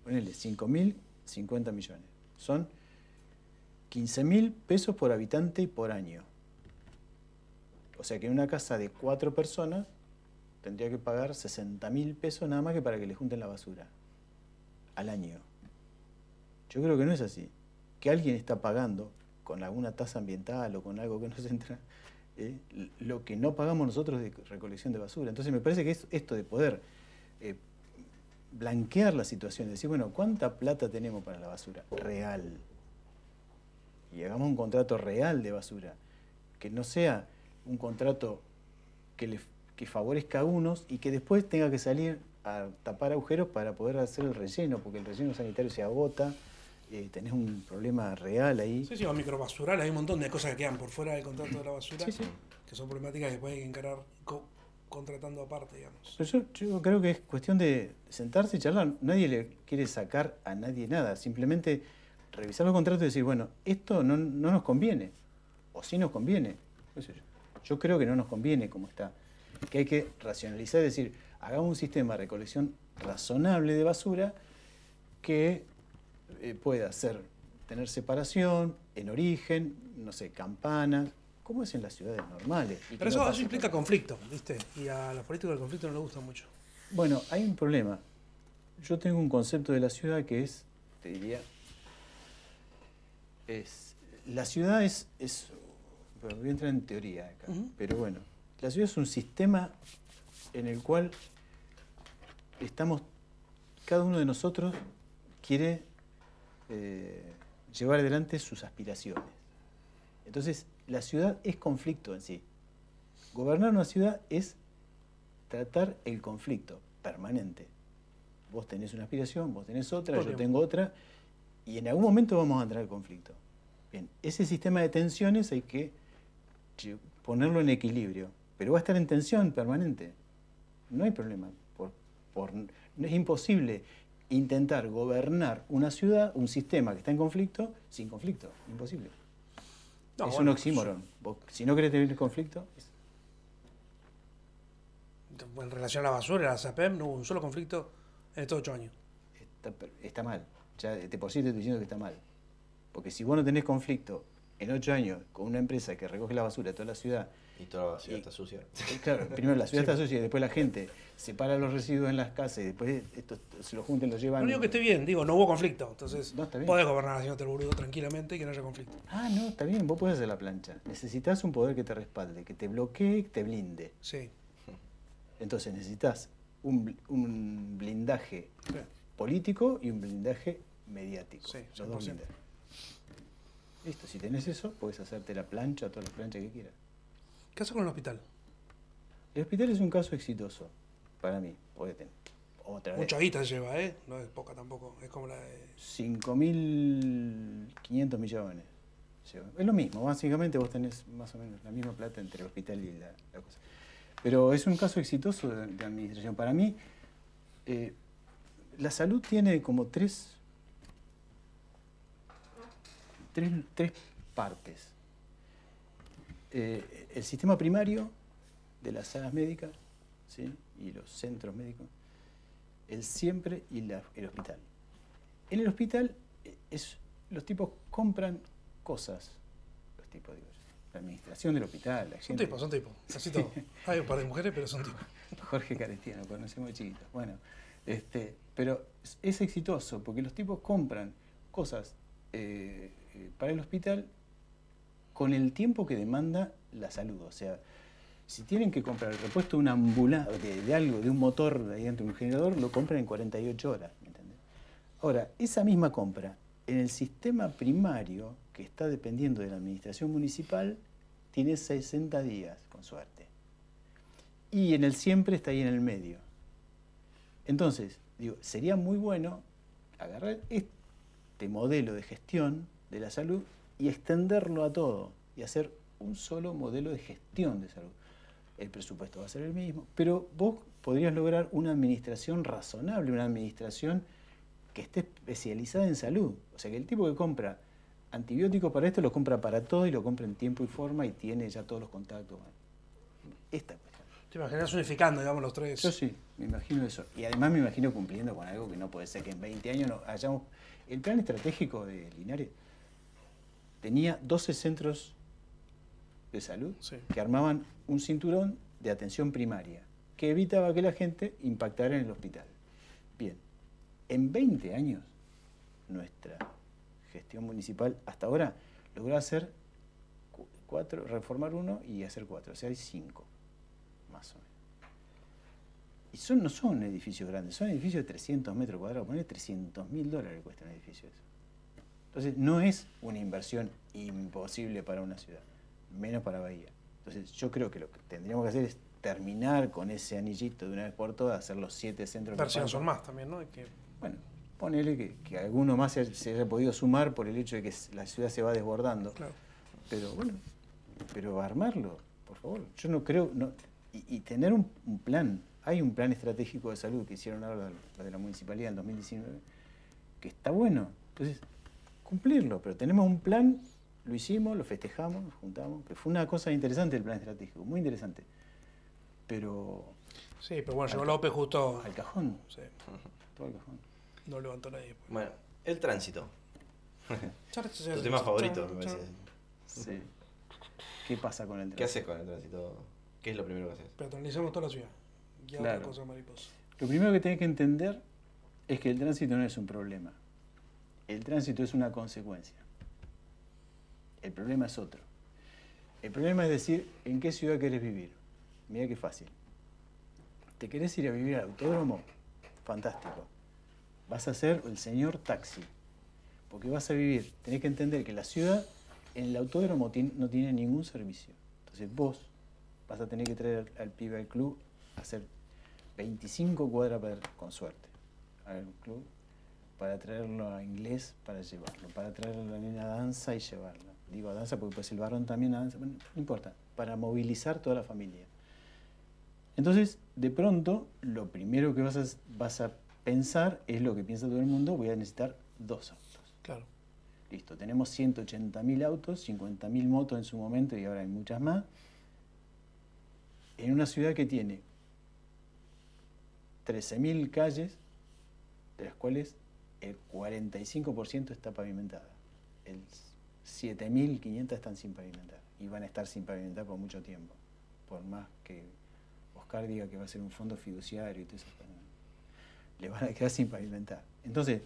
ponele 5.050 millones. Son 15.000 pesos por habitante y por año. O sea que en una casa de cuatro personas tendría que pagar 60 mil pesos nada más que para que le junten la basura al año. Yo creo que no es así. Que alguien está pagando con alguna tasa ambiental o con algo que nos entra, eh, lo que no pagamos nosotros de recolección de basura. Entonces me parece que es esto de poder eh, blanquear la situación, decir, bueno, ¿cuánta plata tenemos para la basura? Real. Y hagamos un contrato real de basura, que no sea un contrato que le que favorezca a unos y que después tenga que salir a tapar agujeros para poder hacer el relleno, porque el relleno sanitario se agota, eh, tenés un problema real ahí. Sí, sí, o microbasural, hay un montón de cosas que quedan por fuera del contrato de la basura, que son problemáticas que que encarar contratando aparte, digamos. Pero yo, creo que es cuestión de sentarse y charlar. Nadie le quiere sacar a nadie nada, simplemente revisar los contratos y decir, bueno, esto no, no nos conviene, o sí nos conviene. Yo creo que no nos conviene como está que hay que racionalizar, es decir, hagamos un sistema de recolección razonable de basura que eh, pueda ser, tener separación en origen, no sé, campanas, como es en las ciudades normales. Pero eso, implica conflicto, ¿viste? Y a los políticos el conflicto no les gusta mucho. Bueno, hay un problema. Yo tengo un concepto de la ciudad que es, te diría, es, la ciudad es, voy a entrar en teoría acá, pero bueno, la ciudad es un sistema en el cual estamos, cada uno de nosotros quiere eh, llevar adelante sus aspiraciones. Entonces, la ciudad es conflicto en sí. Gobernar una ciudad es tratar el conflicto permanente. Vos tenés una aspiración, vos tenés otra, yo tengo otra, y en algún momento vamos a entrar al conflicto. Bien, ese sistema de tensiones hay que ponerlo en equilibrio pero va a estar en tensión permanente. No hay problema. Por, es imposible intentar gobernar una ciudad, un sistema que está en conflicto, sin conflicto. Imposible. es un oxímoron. si no querés tener conflicto... En relación a la basura, la SAPEM, no hubo un solo conflicto en estos ocho años. Está, mal. Ya de por sí te estoy diciendo que está mal. Porque si vos no tenés conflicto en ocho años con una empresa que recoge la basura de toda la ciudad y toda la ciudad está sucia. Claro, primero la ciudad está sucia y después la gente separa los residuos en las casas y después esto, se los junten, los llevan. No digo que esté bien, digo, no hubo conflicto. Entonces, no, podés gobernar la ciudad de tranquilamente y que no haya conflicto. Ah, no, está bien, vos podés hacer la plancha. Necesitas un poder que te respalde, que te bloquee, que te blinde. Sí. Entonces necesitas un, un blindaje político y un blindaje mediático. Sí, los dos Listo, si tenés eso, puedes hacerte la plancha, todas las planchas que quieras. ¿Qué hace con el hospital? El hospital es un caso exitoso para mí. tener otra. Mucha guita lleva, ¿eh? No es poca tampoco. Es como la de. 5.500 millones. Es lo mismo, básicamente vos tenés más o menos la misma plata entre el hospital y la, cosa. Pero es un caso exitoso de, administración. Para mí, eh, la salud tiene como tres, tres, tres partes. Eh, el sistema primario de las salas médicas y los centros médicos, el siempre y el hospital. En el hospital eh, es, los tipos compran cosas, los tipos, digo, la administración del hospital, la Son tipos, son tipos, casi todo. Hay un par de mujeres, pero son tipos. Jorge Carestiano, conocemos de chiquitos. Bueno, este, pero es exitoso porque los tipos compran cosas eh, para el hospital con el tiempo que demanda la salud. O sea, Si tienen que comprar el repuesto de una ambulancia, de, algo, de un motor de un generador, lo compran en 48 horas. Ahora, esa misma compra en el sistema primario, que está dependiendo de la administración municipal, tiene 60 días, con suerte. Y en el siempre está ahí en el medio. Entonces, digo, sería muy bueno agarrar este modelo de gestión de la salud y extenderlo a todo y hacer un solo modelo de gestión de salud. El presupuesto va a ser el mismo, pero vos podrías lograr una administración razonable, una administración que esté especializada en salud. O sea, que el tipo que compra antibióticos para esto lo compra para todo y lo compra en tiempo y forma y tiene ya todos los contactos. Esta cuestión. ¿Te imaginas unificando, digamos, los tres? Yo sí, me imagino eso. Y además me imagino cumpliendo con algo que no puede ser que en 20 años no hayamos... El plan estratégico de Linares tenía 12 centros de salud que armaban un cinturón de atención primaria que evitaba que la gente impactara en el hospital. Bien, en 20 años nuestra gestión municipal hasta ahora logró hacer cuatro, reformar uno y hacer cuatro, o sea, hay cinco, más o menos. Y son, no son edificios grandes, son edificios de 300 metros cuadrados, poner 300 mil dólares cuesta un edificio eso. Entonces, no es una inversión imposible para una ciudad, menos para Bahía. Entonces, yo creo que lo que tendríamos que hacer es terminar con ese anillito de una vez por todas, hacer los siete centros. Versiones son más también, ¿no? Que... Bueno, ponele que, que, alguno más se, haya podido sumar por el hecho de que la ciudad se va desbordando. Claro. Pero bueno, pero armarlo, por favor. Yo no creo, no, y, tener un, plan. Hay un plan estratégico de salud que hicieron ahora la de la municipalidad en 2019, que está bueno. Entonces, cumplirlo, pero tenemos un plan, lo hicimos, lo festejamos, nos juntamos, que fue una cosa interesante el plan estratégico, muy interesante. Pero. Sí, pero bueno, llegó López justo. Al cajón. Sí. Todo al cajón. No levantó nadie. Pues. Bueno, el tránsito. tu tema favorito, me parece. Sí. ¿Qué pasa con el tránsito? ¿Qué haces con el tránsito? ¿Qué es lo primero que haces? Peatonalizamos toda la ciudad. Claro. cosa mariposa. Lo primero que tenés que entender es que el tránsito no es un problema. El tránsito es una consecuencia. El problema es otro. El problema es decir, ¿en qué ciudad querés vivir? Mira qué fácil. ¿Te querés ir a vivir al autódromo? Fantástico vas a ser el señor taxi, porque vas a vivir, tenés que entender que la ciudad en el autódromo no tiene ningún servicio. Entonces vos vas a tener que traer al pibe al club a hacer 25 cuadras con suerte al club para traerlo a inglés para llevarlo, para traerlo a la nena a danza y llevarlo. Digo a danza porque pues el varón también a danza, no importa, para movilizar toda la familia. Entonces, de pronto, lo primero que vas a, vas a pensar es lo que piensa todo el mundo, voy a necesitar dos autos. Claro. Listo, tenemos 180.000 autos, 50.000 motos en su momento y ahora hay muchas más. En una ciudad que tiene 13.000 calles, de las cuales el 45% está pavimentada. El 7.500 están sin pavimentar y van a estar sin pavimentar por mucho tiempo, por más que Oscar diga que va a ser un fondo fiduciario y todo eso le van a quedar sin pavimentar. Entonces,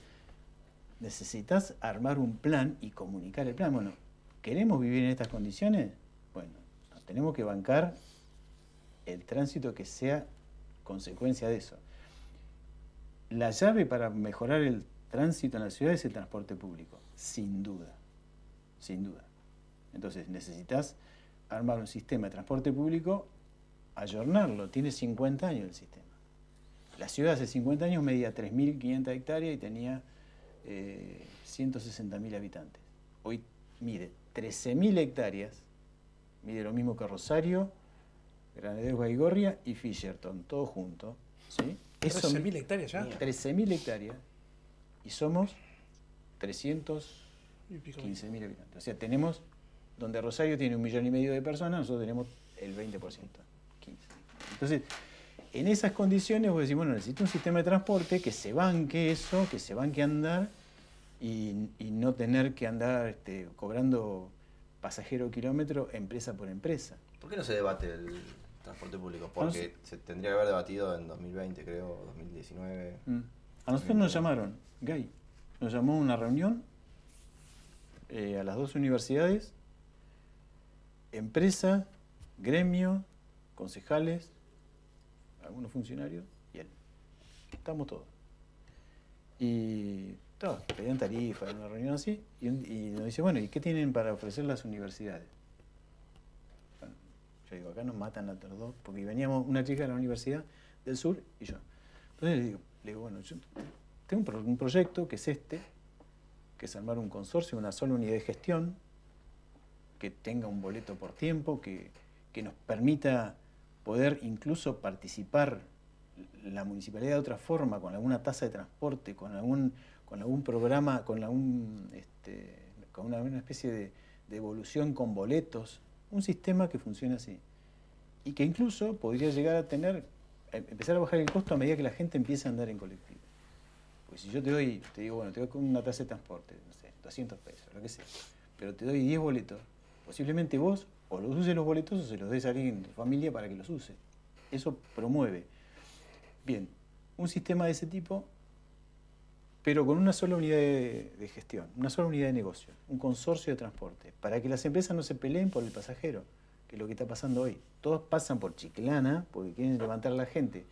necesitas armar un plan y comunicar el plan. Bueno, ¿queremos vivir en estas condiciones? Bueno, tenemos que bancar el tránsito que sea consecuencia de eso. La llave para mejorar el tránsito en la ciudad es el transporte público, sin duda, sin duda. Entonces necesitas armar un sistema de transporte público, ayornarlo, tiene 50 años el sistema. La ciudad hace 50 años medía 3.500 hectáreas y tenía eh, 160.000 habitantes. Hoy mide 13.000 hectáreas, mide lo mismo que Rosario, Granaderos Baigorria y Fisherton, todo junto. ¿sí? 13.000 hectáreas ya. 13.000 hectáreas y somos 315.000 habitantes. O sea, tenemos, donde Rosario tiene un millón y medio de personas, nosotros tenemos el 20%. 15. Entonces, en esas condiciones vos decís, bueno, necesito un sistema de transporte que se banque eso, que se banque andar y, no tener que andar este, cobrando pasajero kilómetro empresa por empresa. ¿Por qué no se debate el transporte público? Porque se tendría que haber debatido en 2020, creo, 2019. Mm. A nosotros nos llamaron, Gay, nos llamó a una reunión eh, a las dos universidades, empresa, gremio, concejales, algunos funcionarios y él. Estamos todos. Y todos, pedían tarifa, en una reunión así, y, nos dice, bueno, ¿y qué tienen para ofrecer las universidades? Yo digo, acá nos matan a todos dos, porque veníamos una chica de la Universidad del Sur y yo. Entonces le digo, bueno, yo tengo un proyecto que es este, que es armar un consorcio, una sola unidad de gestión, que tenga un boleto por tiempo, que, que nos permita poder incluso participar la municipalidad de otra forma, con alguna tasa de transporte, con algún, con algún programa, con, algún, este, con una, especie de, de, evolución con boletos, un sistema que funcione así. Y que incluso podría llegar a tener, empezar a bajar el costo a medida que la gente empiece a andar en colectivo. Porque si yo te doy, te digo, bueno, te doy una tasa de transporte, no sé, 200 pesos, lo que sea, pero te doy 10 boletos, posiblemente vos o los uses los boletos o se los des a alguien en tu familia para que los use. Eso promueve. Bien, un sistema de ese tipo, pero con una sola unidad de, gestión, una sola unidad de negocio, un consorcio de transporte, para que las empresas no se peleen por el pasajero, que es lo que está pasando hoy. Todos pasan por Chiclana porque quieren levantar a la gente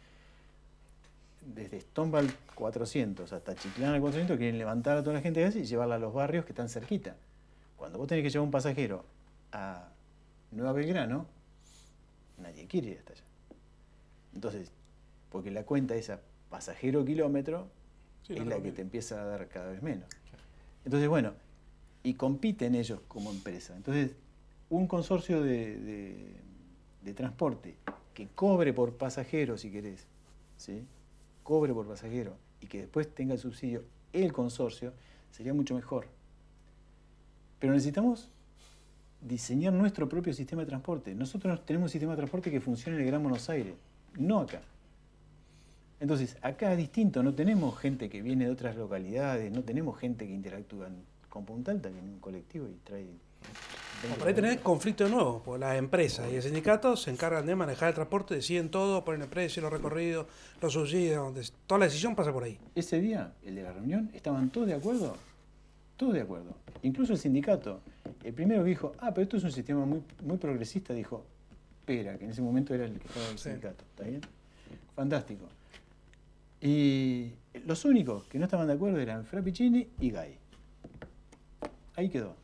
desde Stonewall 400 hasta Chiclana 400 quieren levantar a toda la gente de y llevarla a los barrios que están cerquita. Cuando vos tenés que llevar un pasajero a Nueva Belgrano, nadie quiere ir hasta allá. Entonces, porque la cuenta esa pasajero kilómetro es la que te empieza a dar cada vez menos. Entonces, bueno, y compiten ellos como empresa. Entonces, un consorcio de, de transporte que cobre por pasajero, si querés, ¿sí? cobre por pasajero y que después tenga el subsidio el consorcio, sería mucho mejor. Pero necesitamos diseñar nuestro propio sistema de transporte. Nosotros tenemos un sistema de transporte que funciona en el Gran Buenos Aires, no acá. Entonces, acá es distinto, no tenemos gente que viene de otras localidades, no tenemos gente que interactúa con Punta Alta, en un colectivo y trae para ahí tener conflicto de nuevo, porque las empresas y el sindicato se encargan de manejar el transporte, deciden todo, ponen el precio, los recorridos, los subsidios, toda la decisión pasa por ahí. Ese día, el de la reunión, estaban todos de acuerdo, todos de acuerdo, incluso el sindicato. El primero dijo, ah, pero esto es un sistema muy, muy progresista, dijo, Pera, que en ese momento era el que estaba el sindicato, ¿está bien? Fantástico. Y los únicos que no estaban de acuerdo eran Frappiccini y Gay. Ahí quedó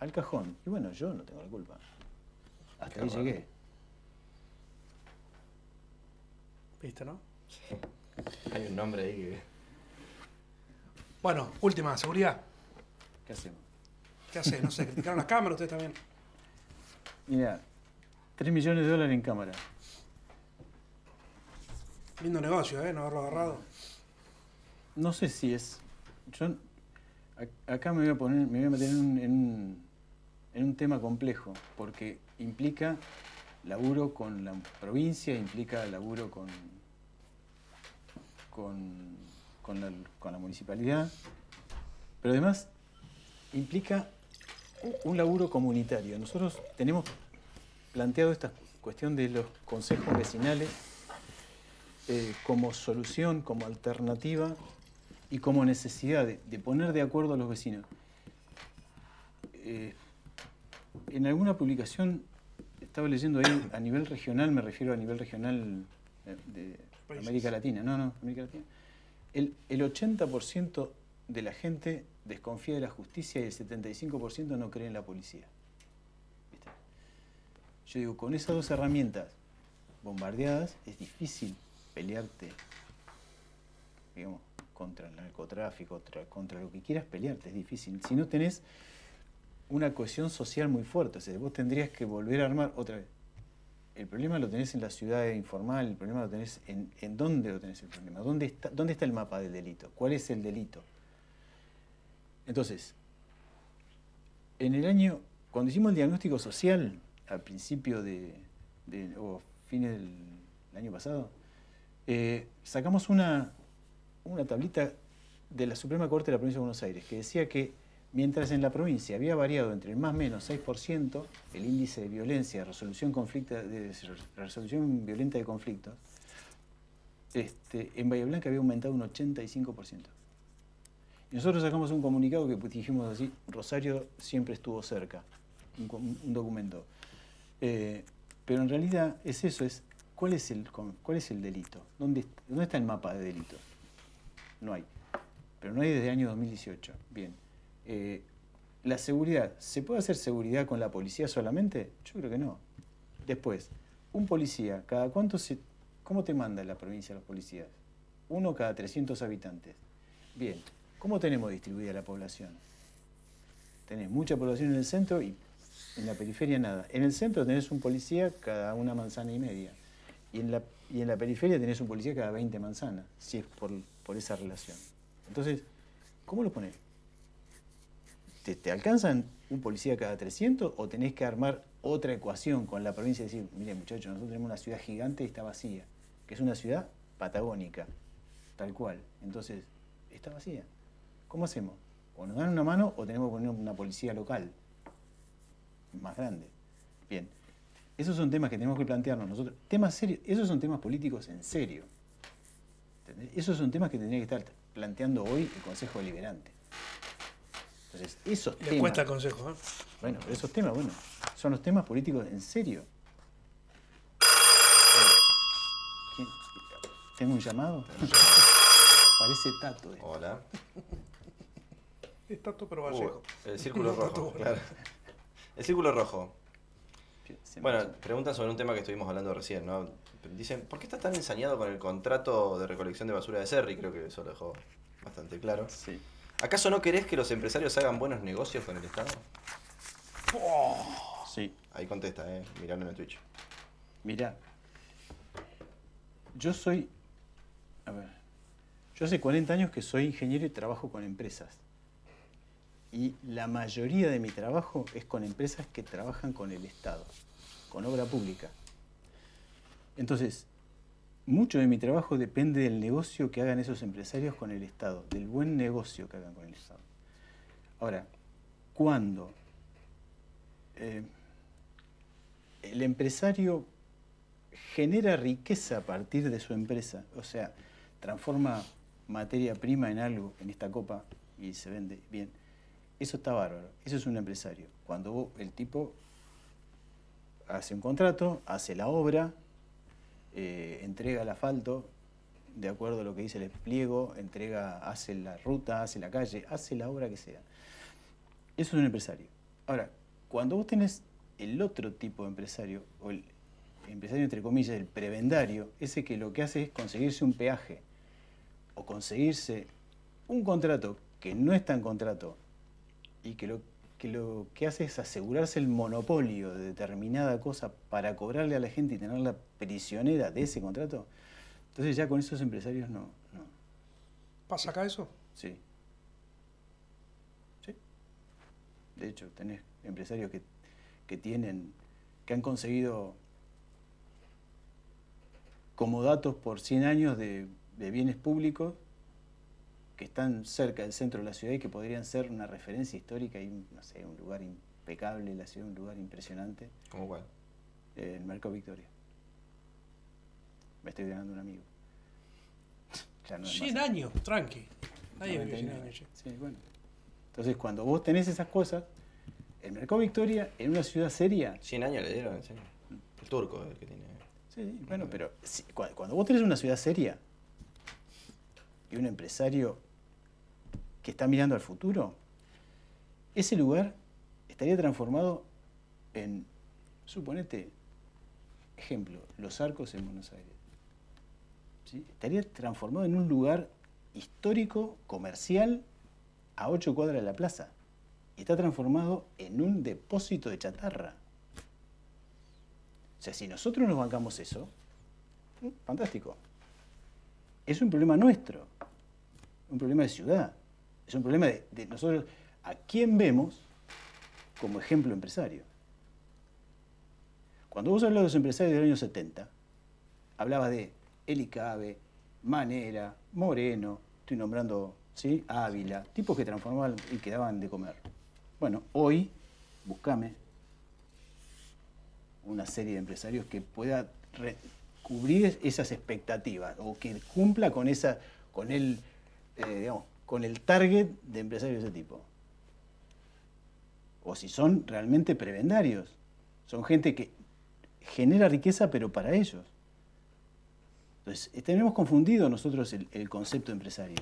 al cajón. Y bueno, yo no tengo la culpa. Hasta ahí llegué. ¿Viste, no? Hay un nombre ahí que. Bueno, última, seguridad. ¿Qué hacemos? ¿Qué hace? No sé, criticaron las cámaras ustedes también. Mira, 3 millones de dólares en cámara. Lindo negocio, ¿eh? No haberlo agarrado. No sé si es. Yo acá me voy a poner, me voy a meter en en un tema complejo, porque implica laburo con la provincia, implica laburo con, con, la, municipalidad, pero además implica un laburo comunitario. Nosotros tenemos planteado esta cuestión de los consejos vecinales eh, como solución, como alternativa y como necesidad de, poner de acuerdo a los vecinos. Eh, en alguna publicación estaba leyendo ahí a nivel regional, me refiero a nivel regional de América Latina, no, no, América Latina, el, el 80% de la gente desconfía de la justicia y el 75% no cree en la policía. Yo digo, con esas dos herramientas bombardeadas es difícil pelearte, digamos, contra el narcotráfico, contra, contra lo que quieras pelearte, es difícil. Si no tenés una cohesión social muy fuerte. O sea, vos tendrías que volver a armar otra vez. El problema lo tenés en la ciudad informal, el problema lo tenés en, en dónde lo tenés el problema, ¿Dónde está, dónde está el mapa del delito, cuál es el delito. Entonces, en el año, cuando hicimos el diagnóstico social, al principio de, o fines del año pasado, eh, sacamos una, una tablita de la Suprema Corte de la Provincia de Buenos Aires que decía que Mientras en la provincia había variado entre el más o menos 6% el índice de violencia, resolución, violenta de conflictos, este, en Bahía Blanca había aumentado un 85%. Y nosotros sacamos un comunicado que dijimos así, Rosario siempre estuvo cerca, un, documento. Eh, pero en realidad es eso, es ¿cuál es el, cuál es el delito? ¿Dónde, ¿Dónde está el mapa de delitos? No hay. Pero no hay desde el año 2018. Bien. Eh, la seguridad, ¿se puede hacer seguridad con la policía solamente? Yo creo que no. Después, un policía, ¿cada cuánto se... ¿Cómo te manda la provincia los policías? Uno cada 300 habitantes. Bien, ¿cómo tenemos distribuida la población? Tenés mucha población en el centro y en la periferia nada. En el centro tenés un policía cada una manzana y media. Y en la, y en la periferia tenés un policía cada 20 manzanas, si es por, por esa relación. Entonces, ¿cómo lo pones? ¿Te, ¿Te, alcanzan un policía cada 300 o tenés que armar otra ecuación con la provincia y decir, mire muchachos, nosotros tenemos una ciudad gigante y está vacía, que es una ciudad patagónica, tal cual. Entonces, está vacía. ¿Cómo hacemos? O nos dan una mano o tenemos que poner una policía local más grande. Bien, esos son temas que tenemos que plantearnos nosotros. Temas serios, esos son temas políticos en serio. Esos son temas que tendría que estar planteando hoy el Consejo Deliberante. Entonces, esos Le cuesta el Consejo, ¿eh? Bueno, esos temas, bueno, son los temas políticos en serio. ¿Tengo un llamado? Parece Tato. Hola. Es Tato, pero Vallejo. Uh, el círculo rojo, claro. El círculo rojo. Bueno, preguntan sobre un tema que estuvimos hablando recién, ¿no? Dicen, ¿por qué estás tan ensañado con el contrato de recolección de basura de Serri? Creo que eso lo dejó bastante claro. Sí. ¿Acaso no querés que los empresarios hagan buenos negocios con el Estado? Sí. Ahí contesta, eh, mirando en el Twitch. Mira, yo soy, a ver, yo hace 40 años que soy ingeniero y trabajo con empresas. Y la mayoría de mi trabajo es con empresas que trabajan con el Estado, con obra pública. Entonces, mucho de mi trabajo depende del negocio que hagan esos empresarios con el Estado, del buen negocio que hagan con el Estado. Ahora, cuando eh, el empresario genera riqueza a partir de su empresa, o sea, transforma materia prima en algo, en esta copa, y se vende bien, eso está bárbaro, eso es un empresario. Cuando el tipo hace un contrato, hace la obra, eh, entrega el asfalto, de acuerdo a lo que dice el pliego, entrega, hace la ruta, hace la calle, hace la obra que sea. Eso es un empresario. Ahora, cuando vos tenés el otro tipo de empresario, o el empresario entre comillas, el prebendario, ese que lo que hace es conseguirse un peaje o conseguirse un contrato que no está en contrato y que lo que, lo que hace es asegurarse el monopolio de determinada cosa para cobrarle a la gente y tenerla prisionera de ese contrato, entonces ya con esos empresarios no. no. ¿Pasa acá eso? Sí. Sí. De hecho, tenés empresarios que, que tienen, que han conseguido como datos por 100 años de, de bienes públicos que están cerca del centro de la ciudad y que podrían ser una referencia histórica y, no sé, un lugar impecable, la ciudad, un lugar impresionante. ¿Cómo cuál? Eh, el Mercado Victoria. Me estoy ganando un amigo. Ya no es 100 más. años, tranqui. Nadie vive 100 años. Sí, bueno. Entonces, cuando vos tenés esas cosas, el Mercado Victoria, en una ciudad seria... 100 años le dieron, señor. El turco es el que tiene... Sí, bueno, pero si, cuando vos tenés una ciudad seria y un empresario que está mirando al futuro, ese lugar estaría transformado en, suponete, ejemplo, los arcos en Buenos Aires. Estaría transformado en un lugar histórico, comercial, a ocho cuadras de la plaza. Y está transformado en un depósito de chatarra. O sea, si nosotros nos bancamos eso, fantástico. Es un problema nuestro, un problema de ciudad. Es un problema de, nosotros a quién vemos como ejemplo empresario. Cuando vos hablas de los empresarios del año 70, hablabas de Elicabe, Manera, Moreno, estoy nombrando ¿sí? Ávila, tipos que transformaban y que daban de comer. Bueno, hoy, buscame una serie de empresarios que pueda cubrir esas expectativas o que cumpla con esa, con el, eh, digamos, con el target de empresarios de ese tipo. O si son realmente prebendarios. Son gente que genera riqueza, pero para ellos. Entonces, eh, tenemos confundido nosotros el, concepto empresario.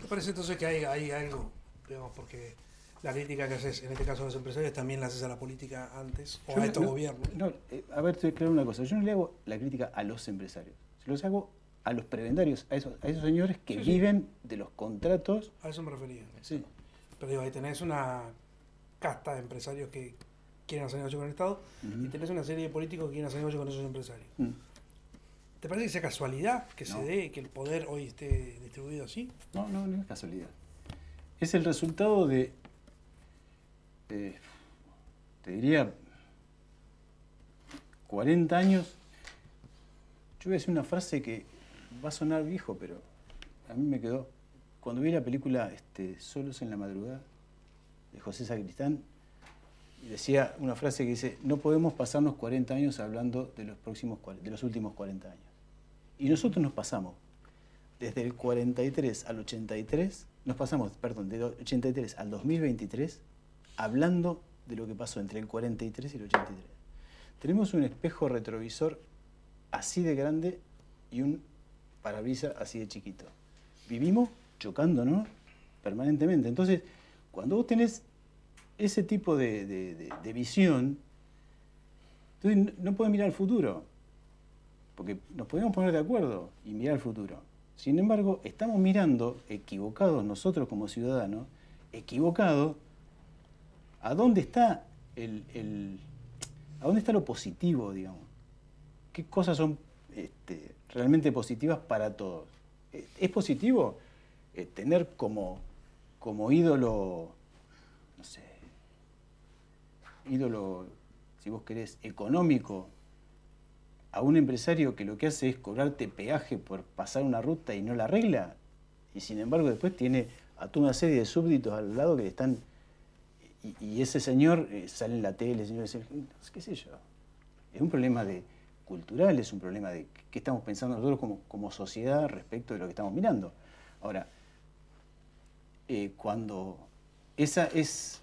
¿Te parece entonces que hay, hay algo, digamos, porque la crítica que haces, en este caso a los empresarios, también la haces a la política antes o a estos gobiernos? No, eh, a ver, te claro una cosa. Yo no le hago la crítica a los empresarios. Se los hago a los prevendarios, a esos, a esos señores que viven de los contratos. A eso me refería. Sí. Pero digo, ahí tenés una casta de empresarios que quieren hacer negocio con el Estado y tenés una serie de políticos que quieren hacer negocio con esos empresarios. Mm. ¿Te parece que sea casualidad que se dé, que el poder hoy esté distribuido así? No, no, no es casualidad. Es el resultado de, te diría, 40 años. Yo voy a decir una frase que va a sonar viejo, pero a mí me quedó. Cuando vi la película este, Solos en la madrugada, de José Sacristán, decía una frase que dice, no podemos pasarnos 40 años hablando de los, próximos, de los últimos 40 años. Y nosotros nos pasamos, desde el 43 al 83, nos pasamos, perdón, del 83 al 2023, hablando de lo que pasó entre el 43 y el 83. Tenemos un espejo retrovisor así de grande y un parabrisas así de chiquito. Vivimos chocándonos permanentemente. Entonces, cuando vos tenés ese tipo de, visión, entonces no puedes mirar al futuro, porque nos podemos poner de acuerdo y mirar al futuro. Sin embargo, estamos mirando equivocados nosotros como ciudadanos, equivocados, a dónde está el, a dónde está lo positivo, digamos. ¿Qué cosas son este, realmente positivas para todos? ¿Es positivo eh, tener como, como ídolo, no sé, ídolo, si vos querés, económico a un empresario que lo que hace es cobrarte peaje por pasar una ruta y no la arregla, y sin embargo después tiene a toda una serie de súbditos al lado que están... Y, ese señor eh, sale en la tele, señor, qué sé yo. Es un problema de cultural, es un problema de qué estamos pensando nosotros como, como sociedad respecto de lo que estamos mirando. Ahora, eh, cuando esa es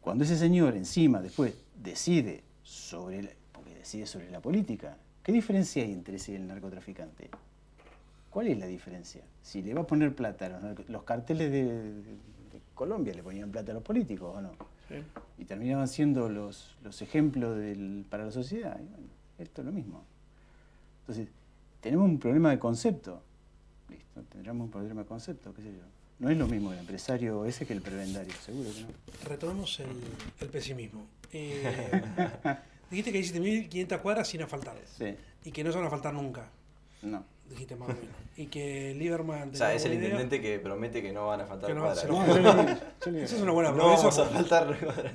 cuando ese señor encima después decide sobre la, porque decide sobre la política, ¿qué diferencia hay entre ese y el narcotraficante? ¿Cuál es la diferencia? Si le va a poner plata a los, carteles de, Colombia le ponían plata a los políticos o no. Y terminaban siendo los, los ejemplos para la sociedad. esto es lo mismo. Entonces, tenemos un problema de concepto. Listo, tendremos un problema de concepto, qué sé yo. No es lo mismo el empresario ese que el prebendario, seguro que no. Retomemos el, pesimismo. Eh, dijiste que hiciste 1500 cuadras sin asfaltar. Sí. Y que no se van a faltar nunca. No. Dijiste más o menos. Y que Lieberman. O sea, es el intendente que promete que no van a faltar cuadras. Esa es una buena promesa. No vamos a faltar cuadras.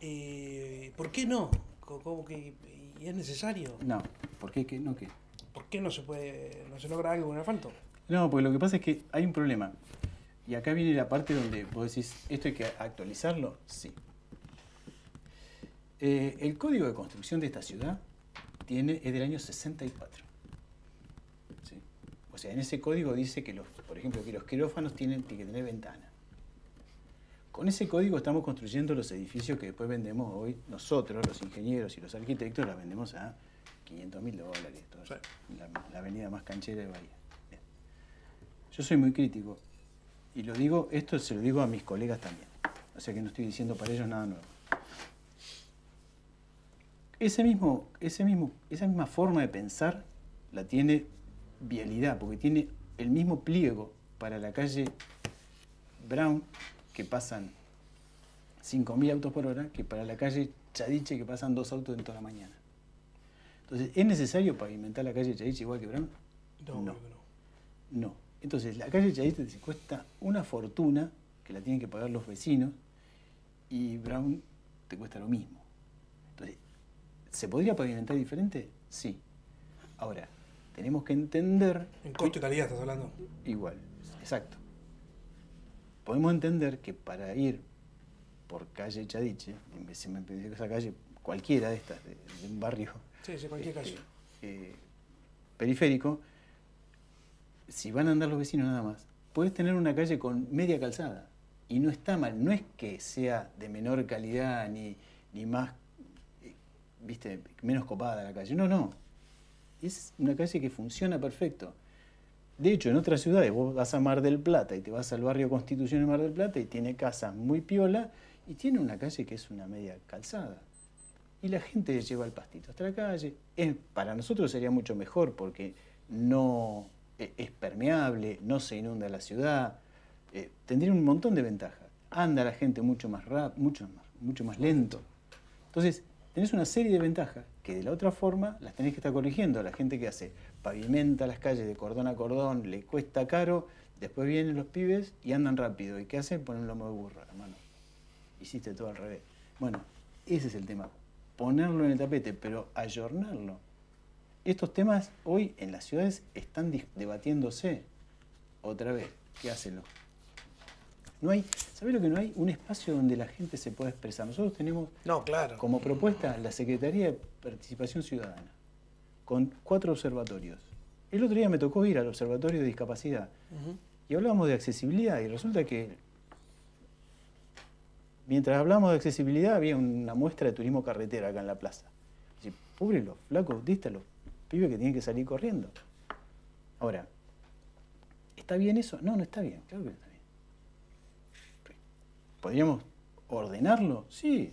Eh, ¿Por qué no? ¿Cómo que y es necesario? No. ¿Por qué, qué no qué? ¿Por qué no se puede no se logra algo con el asfalto? No, porque lo que pasa es que hay un problema. Y acá viene la parte donde vos decís, ¿esto hay que actualizarlo? Sí. Eh, el código de construcción de esta ciudad tiene, es del año 64. O sea, en ese código dice que, los, por ejemplo, que los quirófanos tienen, que tener ventana. Con ese código estamos construyendo los edificios que después vendemos hoy nosotros, los ingenieros y los arquitectos, los vendemos a 500 mil dólares. la avenida más canchera de Bahía. Yo soy muy crítico y lo digo, esto se lo digo a mis colegas también. O sea que no estoy diciendo para ellos nada nuevo. Ese mismo, ese mismo, esa misma forma de pensar la tiene Vialidad, porque tiene el mismo pliego para la calle Brown, que pasan 5.000 autos por hora, que para la calle Chadiche, que pasan dos autos en toda la mañana. Entonces, ¿es necesario pavimentar la calle Chadiche igual que Brown? No, no. No. Entonces, la calle Chadiste te cuesta una fortuna, que la tienen que pagar los vecinos, y Brown te cuesta lo mismo. Entonces, ¿se podría pavimentar diferente? Sí. Ahora, tenemos que entender... En costo y calidad estás hablando. Igual, exacto. Podemos entender que para ir por calle Chadiche, en vez de esa calle, cualquiera de estas, de, un barrio sí, sí, cualquier calle. Eh, periférico, si van a andar los vecinos nada más, puedes tener una calle con media calzada. Y no está mal, no es que sea de menor calidad ni, ni más... viste, menos copada la calle. No, no. Es una calle que funciona perfecto. De hecho, en otras ciudades, vos vas a Mar del Plata y te vas al barrio Constitución de Mar del Plata y tiene casas muy piola y tiene una calle que es una media calzada. Y la gente lleva el pastito hasta la calle. para nosotros sería mucho mejor porque no e, es permeable, no se inunda la ciudad, eh, tendría un montón de ventajas. Anda la gente mucho más rápido, mucho más, mucho más lento. Entonces, tenés una serie de ventajas que de la otra forma las tenés que estar corrigiendo. La gente que hace, pavimenta las calles de cordón a cordón, le cuesta caro, después vienen los pibes y andan rápido. ¿Y qué hacen? Ponen un lomo de burro, hermano. Hiciste todo al revés. Bueno, ese es el tema. Ponerlo en el tapete, pero ayornarlo. Estos temas hoy en las ciudades están debatiéndose otra vez. ¿Qué hacen no hay, ¿sabés lo que no hay? Un espacio donde la gente se pueda expresar. Nosotros tenemos no, claro. como propuesta la Secretaría de Participación Ciudadana, con cuatro observatorios. El otro día me tocó ir al Observatorio de Discapacidad y hablábamos de accesibilidad y resulta que mientras hablábamos de accesibilidad había una muestra de turismo carretera acá en la plaza. Y, pobre los flacos, dístalos, pibes que tienen que salir corriendo. Ahora, ¿está bien eso? No, no está bien, claro que está ¿Podríamos ordenarlo? Sí,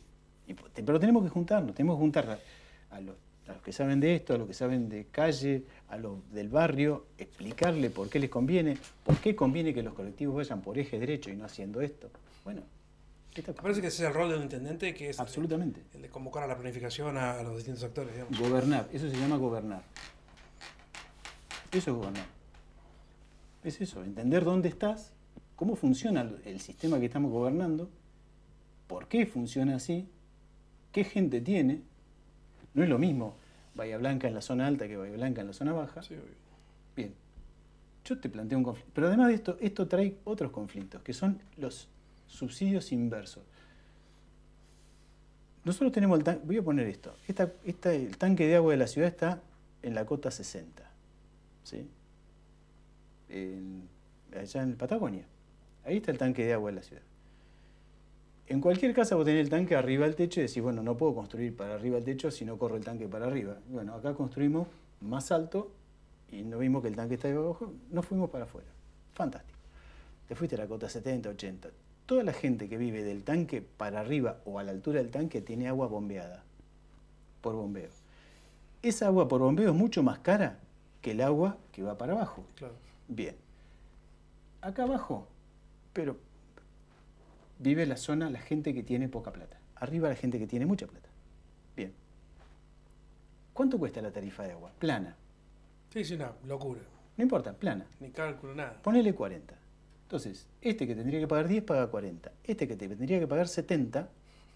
pero tenemos que juntarnos, tenemos que juntar a, los, que saben de esto, a los que saben de calle, a los del barrio, explicarle por qué les conviene, por qué conviene que los colectivos vayan por eje derecho y no haciendo esto. Bueno, me parece que ese es el rol de un intendente, que es Absolutamente. El, de convocar a la planificación a, los distintos actores. Gobernar, eso se llama gobernar. Eso es gobernar. Es eso, entender dónde estás cómo funciona el sistema que estamos gobernando, por qué funciona así, qué gente tiene. No es lo mismo Bahía Blanca en la zona alta que Bahía Blanca en la zona baja. Sí, Bien. Yo te planteo un conflicto. Pero además de esto, esto trae otros conflictos, que son los subsidios inversos. Nosotros tenemos el tanque, voy a poner esto, el tanque de agua de la ciudad está en la cota 60, ¿sí? allá en Patagonia. Ahí está el tanque de agua de la ciudad. En cualquier casa vos tenés el tanque arriba del techo y decís, bueno, no puedo construir para arriba del techo si no corro el tanque para arriba. Bueno, acá construimos más alto y no vimos que el tanque está ahí abajo, nos fuimos para afuera. Fantástico. Te fuiste a la cota 70, 80. Toda la gente que vive del tanque para arriba o a la altura del tanque tiene agua bombeada por bombeo. Esa agua por bombeo es mucho más cara que el agua que va para abajo. Claro. Bien. Acá abajo pero vive la zona la gente que tiene poca plata. Arriba la gente que tiene mucha plata. Bien. ¿Cuánto cuesta la tarifa de agua? Plana. Sí, sí, una locura. No importa, plana. Ni cálculo, nada. Ponele 40. Entonces, este que tendría que pagar 10 paga 40. Este que tendría que pagar 70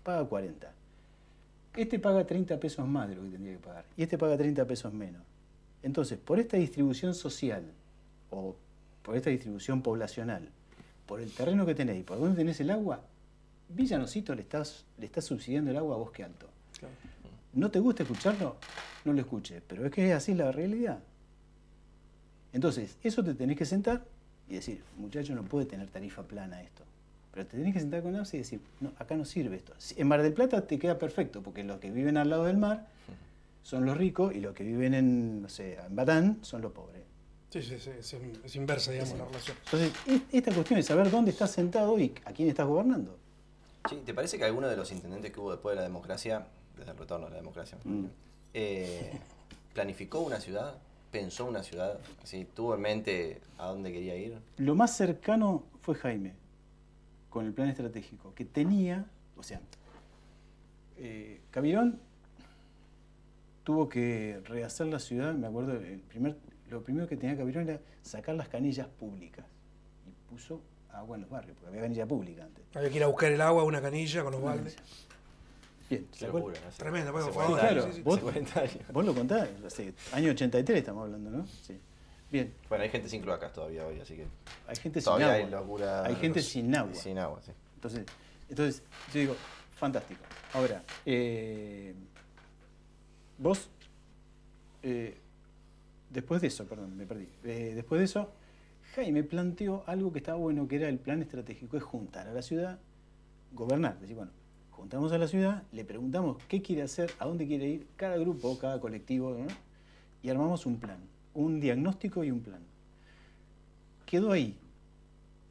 paga 40. Este paga 30 pesos más de lo que tendría que pagar. Y este paga 30 pesos menos. Entonces, por esta distribución social o por esta distribución poblacional, por el terreno que tenéis, por dónde tenés el agua, Villanosito le estás, le estás subsidiando el agua a Bosque Alto. ¿No te gusta escucharlo? No lo escuches, pero es que es así la realidad. Entonces, eso te tenés que sentar y decir, muchacho, no puede tener tarifa plana esto. Pero te tenés que sentar con APSA y decir, no, acá no sirve esto. En Mar del Plata te queda perfecto, porque los que viven al lado del mar son los ricos y los que viven en, no sé, en Batán son los pobres. Sí, sí, sí, es, inversa, digamos, la relación. Entonces, esta cuestión es saber dónde estás sentado y a quién estás gobernando. Sí, ¿te parece que alguno de los intendentes que hubo después de la democracia, desde el retorno de la democracia, mm. eh, planificó una ciudad? ¿Pensó una ciudad? Así, ¿Tuvo en mente a dónde quería ir? Lo más cercano fue Jaime, con el plan estratégico, que tenía, o sea, eh, Cabirón tuvo que rehacer la ciudad, me acuerdo, el primer lo primero que tenía que haber era sacar las canillas públicas. Y puso agua en los barrios, porque había canilla pública antes. Había que ir a buscar el agua, una canilla con los baldes. Bien, Tremendo, por favor. claro, vos, vos, lo contás, año 83 estamos hablando, ¿no? Sí. Bien. Bueno, hay gente sin cloacas todavía hoy, así que. Hay gente sin agua. Hay, locura, hay gente sin agua. Sin agua, sí. Entonces, entonces yo digo, fantástico. Ahora, eh, vos eh, después de eso, perdón, me perdí. Eh, después de eso, Jaime planteó algo que estaba bueno, que era el plan estratégico, es juntar a la ciudad, gobernar, decir, bueno, juntamos a la ciudad, le preguntamos qué quiere hacer, a dónde quiere ir cada grupo, cada colectivo, y armamos un plan, un diagnóstico y un plan. Quedó ahí.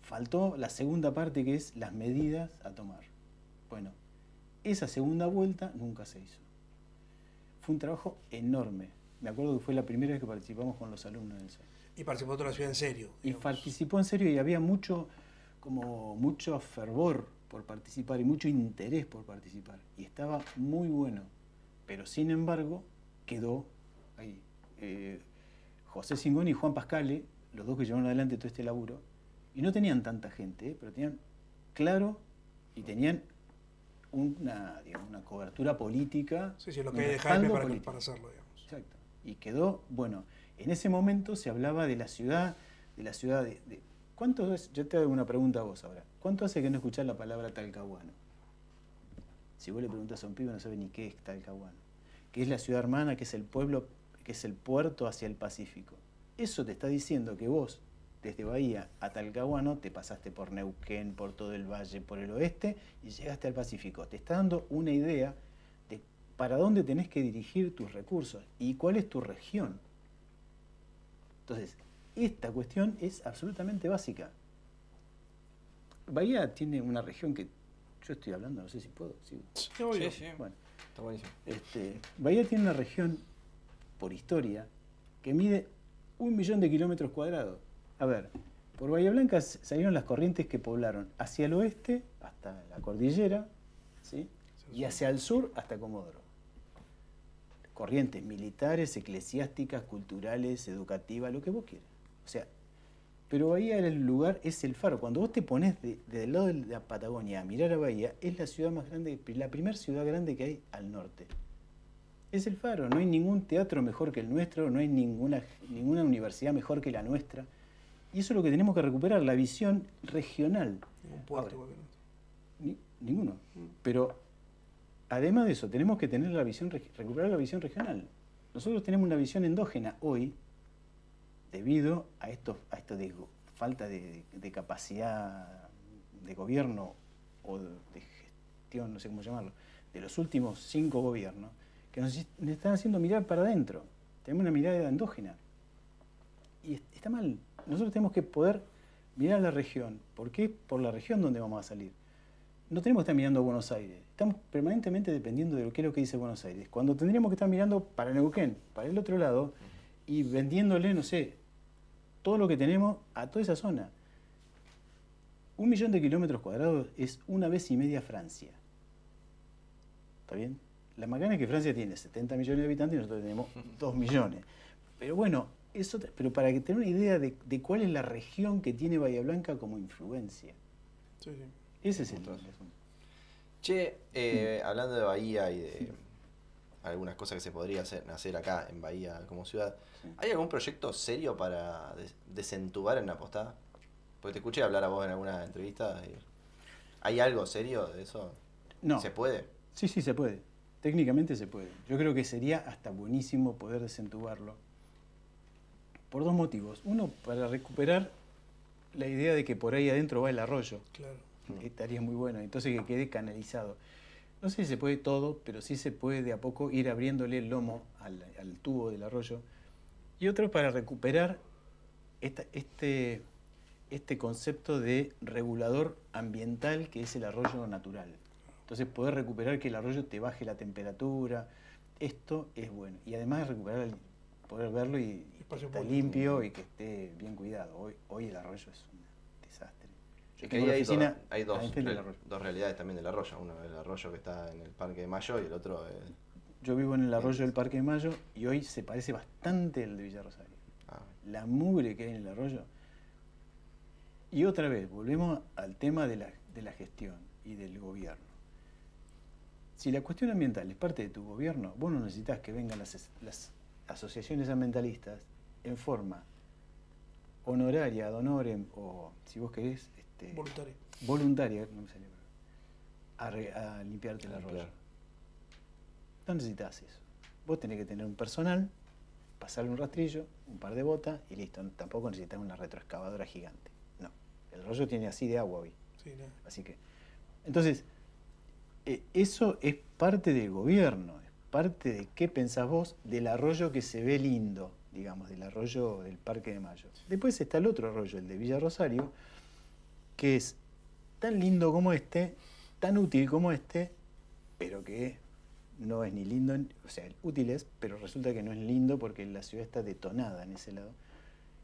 Faltó la segunda parte que es las medidas a tomar. Bueno, esa segunda vuelta nunca se hizo. Fue un trabajo enorme. Me acuerdo que fue la primera vez que participamos con los alumnos de eso. Y participó toda la ciudad en serio. Y participó en serio y había mucho, como mucho fervor por participar y mucho interés por participar. Y estaba muy bueno. Pero sin embargo, quedó ahí. Eh, José Singón y Juan Pascale, los dos que llevaron adelante todo este laburo, y no tenían tanta gente, eh, pero tenían claro y tenían una, una cobertura política. Sí, sí, lo que hay de Jaime para, para, hacerlo, digamos. Exacto. Y quedó, bueno, en ese momento se hablaba de la ciudad, de la ciudad de, ¿Cuánto es? Yo te hago una pregunta a vos ahora. ¿Cuánto hace que no escuchás la palabra talcahuano? Si vos le preguntas a un pibe no sabe ni qué es talcahuano. Que es la ciudad hermana, que es el pueblo, que es el puerto hacia el Pacífico. Eso te está diciendo que vos, desde Bahía a Talcahuano, te pasaste por Neuquén, por todo el valle, por el oeste y llegaste al Pacífico. Te está dando una idea de para dónde tenés que dirigir tus recursos y cuál es tu región. Entonces, esta cuestión es absolutamente básica. Bahía tiene una región que yo estoy hablando, no sé si puedo. Sí, sí, sí. Bueno, está buenísimo. Este, Bahía tiene una región, por historia, que mide un millón de kilómetros cuadrados. A ver, por Bahía Blanca salieron las corrientes que poblaron hacia el oeste hasta la cordillera, ¿sí? y hacia el sur hasta Comodoro corrientes militares, eclesiásticas, culturales, educativas, lo que vos quieras. O sea, pero Bahía era el lugar, es el faro. Cuando vos te pones del lado de la Patagonia a mirar a Bahía, es la ciudad más grande, la primera ciudad grande que hay al norte. Es el faro, no hay ningún teatro mejor que el nuestro, no hay ninguna, ninguna universidad mejor que la nuestra. Y eso es lo que tenemos que recuperar, la visión regional. ninguno. Mm. Pero además de eso, tenemos que tener la visión, recuperar la visión regional. Nosotros tenemos una visión endógena hoy, debido a esto, a esto falta de, capacidad de gobierno o de gestión, no sé cómo llamarlo, de los últimos cinco gobiernos, que nos, están haciendo mirar para adentro. Tenemos una mirada endógena. Y está mal. Nosotros tenemos que poder mirar la región. ¿Por qué? Por la región donde vamos a salir no tenemos que estar mirando a Buenos Aires. Estamos permanentemente dependiendo de lo que es lo que dice Buenos Aires. Cuando tendríamos que estar mirando para Neuquén, para el otro lado, y vendiéndole, no sé, todo lo que tenemos a toda esa zona. Un millón de kilómetros cuadrados es una vez y media Francia. ¿Está bien? La macana es que Francia tiene 70 millones de habitantes y nosotros tenemos 2 millones. Pero bueno, eso, pero para que tengan una idea de, de, cuál es la región que tiene Bahía Blanca como influencia. Sí, sí. Ese es el Che, eh, hablando de Bahía y de algunas cosas que se podría hacer, hacer acá en Bahía como ciudad, ¿hay algún proyecto serio para desentubar en la postada? Porque te escuché hablar a vos en alguna entrevista. ¿Hay algo serio de eso? No. ¿Se puede? Sí, sí, se puede. Técnicamente se puede. Yo creo que sería hasta buenísimo poder desentubarlo. Por dos motivos. Uno, para recuperar la idea de que por ahí adentro va el arroyo. Claro estaría muy bueno. Entonces que quede canalizado. No sé si se puede todo, pero sí se puede de a poco ir abriéndole el lomo al, tubo del arroyo. Y otro para recuperar este, este concepto de regulador ambiental que es el arroyo natural. Entonces poder recuperar que el arroyo te baje la temperatura, esto es bueno. Y además recuperar poder verlo y, que esté limpio y que esté bien cuidado. Hoy, hoy el arroyo es que ahí hay, dos, hay dos, realidades también del arroyo. Uno es el arroyo que está en el Parque de Mayo y el otro es... Yo vivo en el arroyo del Parque de Mayo y hoy se parece bastante al de Villa Rosario. Ah. La mugre que hay en el arroyo. Y otra vez, volvemos al tema de la, gestión y del gobierno. Si la cuestión ambiental es parte de tu gobierno, vos no necesitas que vengan las, las asociaciones ambientalistas en forma honoraria, ad honorem, o si vos querés, este, voluntaria. Voluntaria, no me sale, a, a limpiarte el arroyo. No necesitas eso. Vos tenés que tener un personal, pasarle un rastrillo, un par de botas y listo. Tampoco necesitas una retroexcavadora gigante. No. El arroyo tiene así de agua hoy. Así que. Entonces, eh, eso es parte del gobierno, es parte de qué pensás vos del arroyo que se ve lindo, digamos, del arroyo del Parque de Mayo. Después está el otro arroyo, el de Villa Rosario, que es tan lindo como este, tan útil como este, pero que no es ni lindo, o sea, útil es, pero resulta que no es lindo porque la ciudad está detonada en ese lado.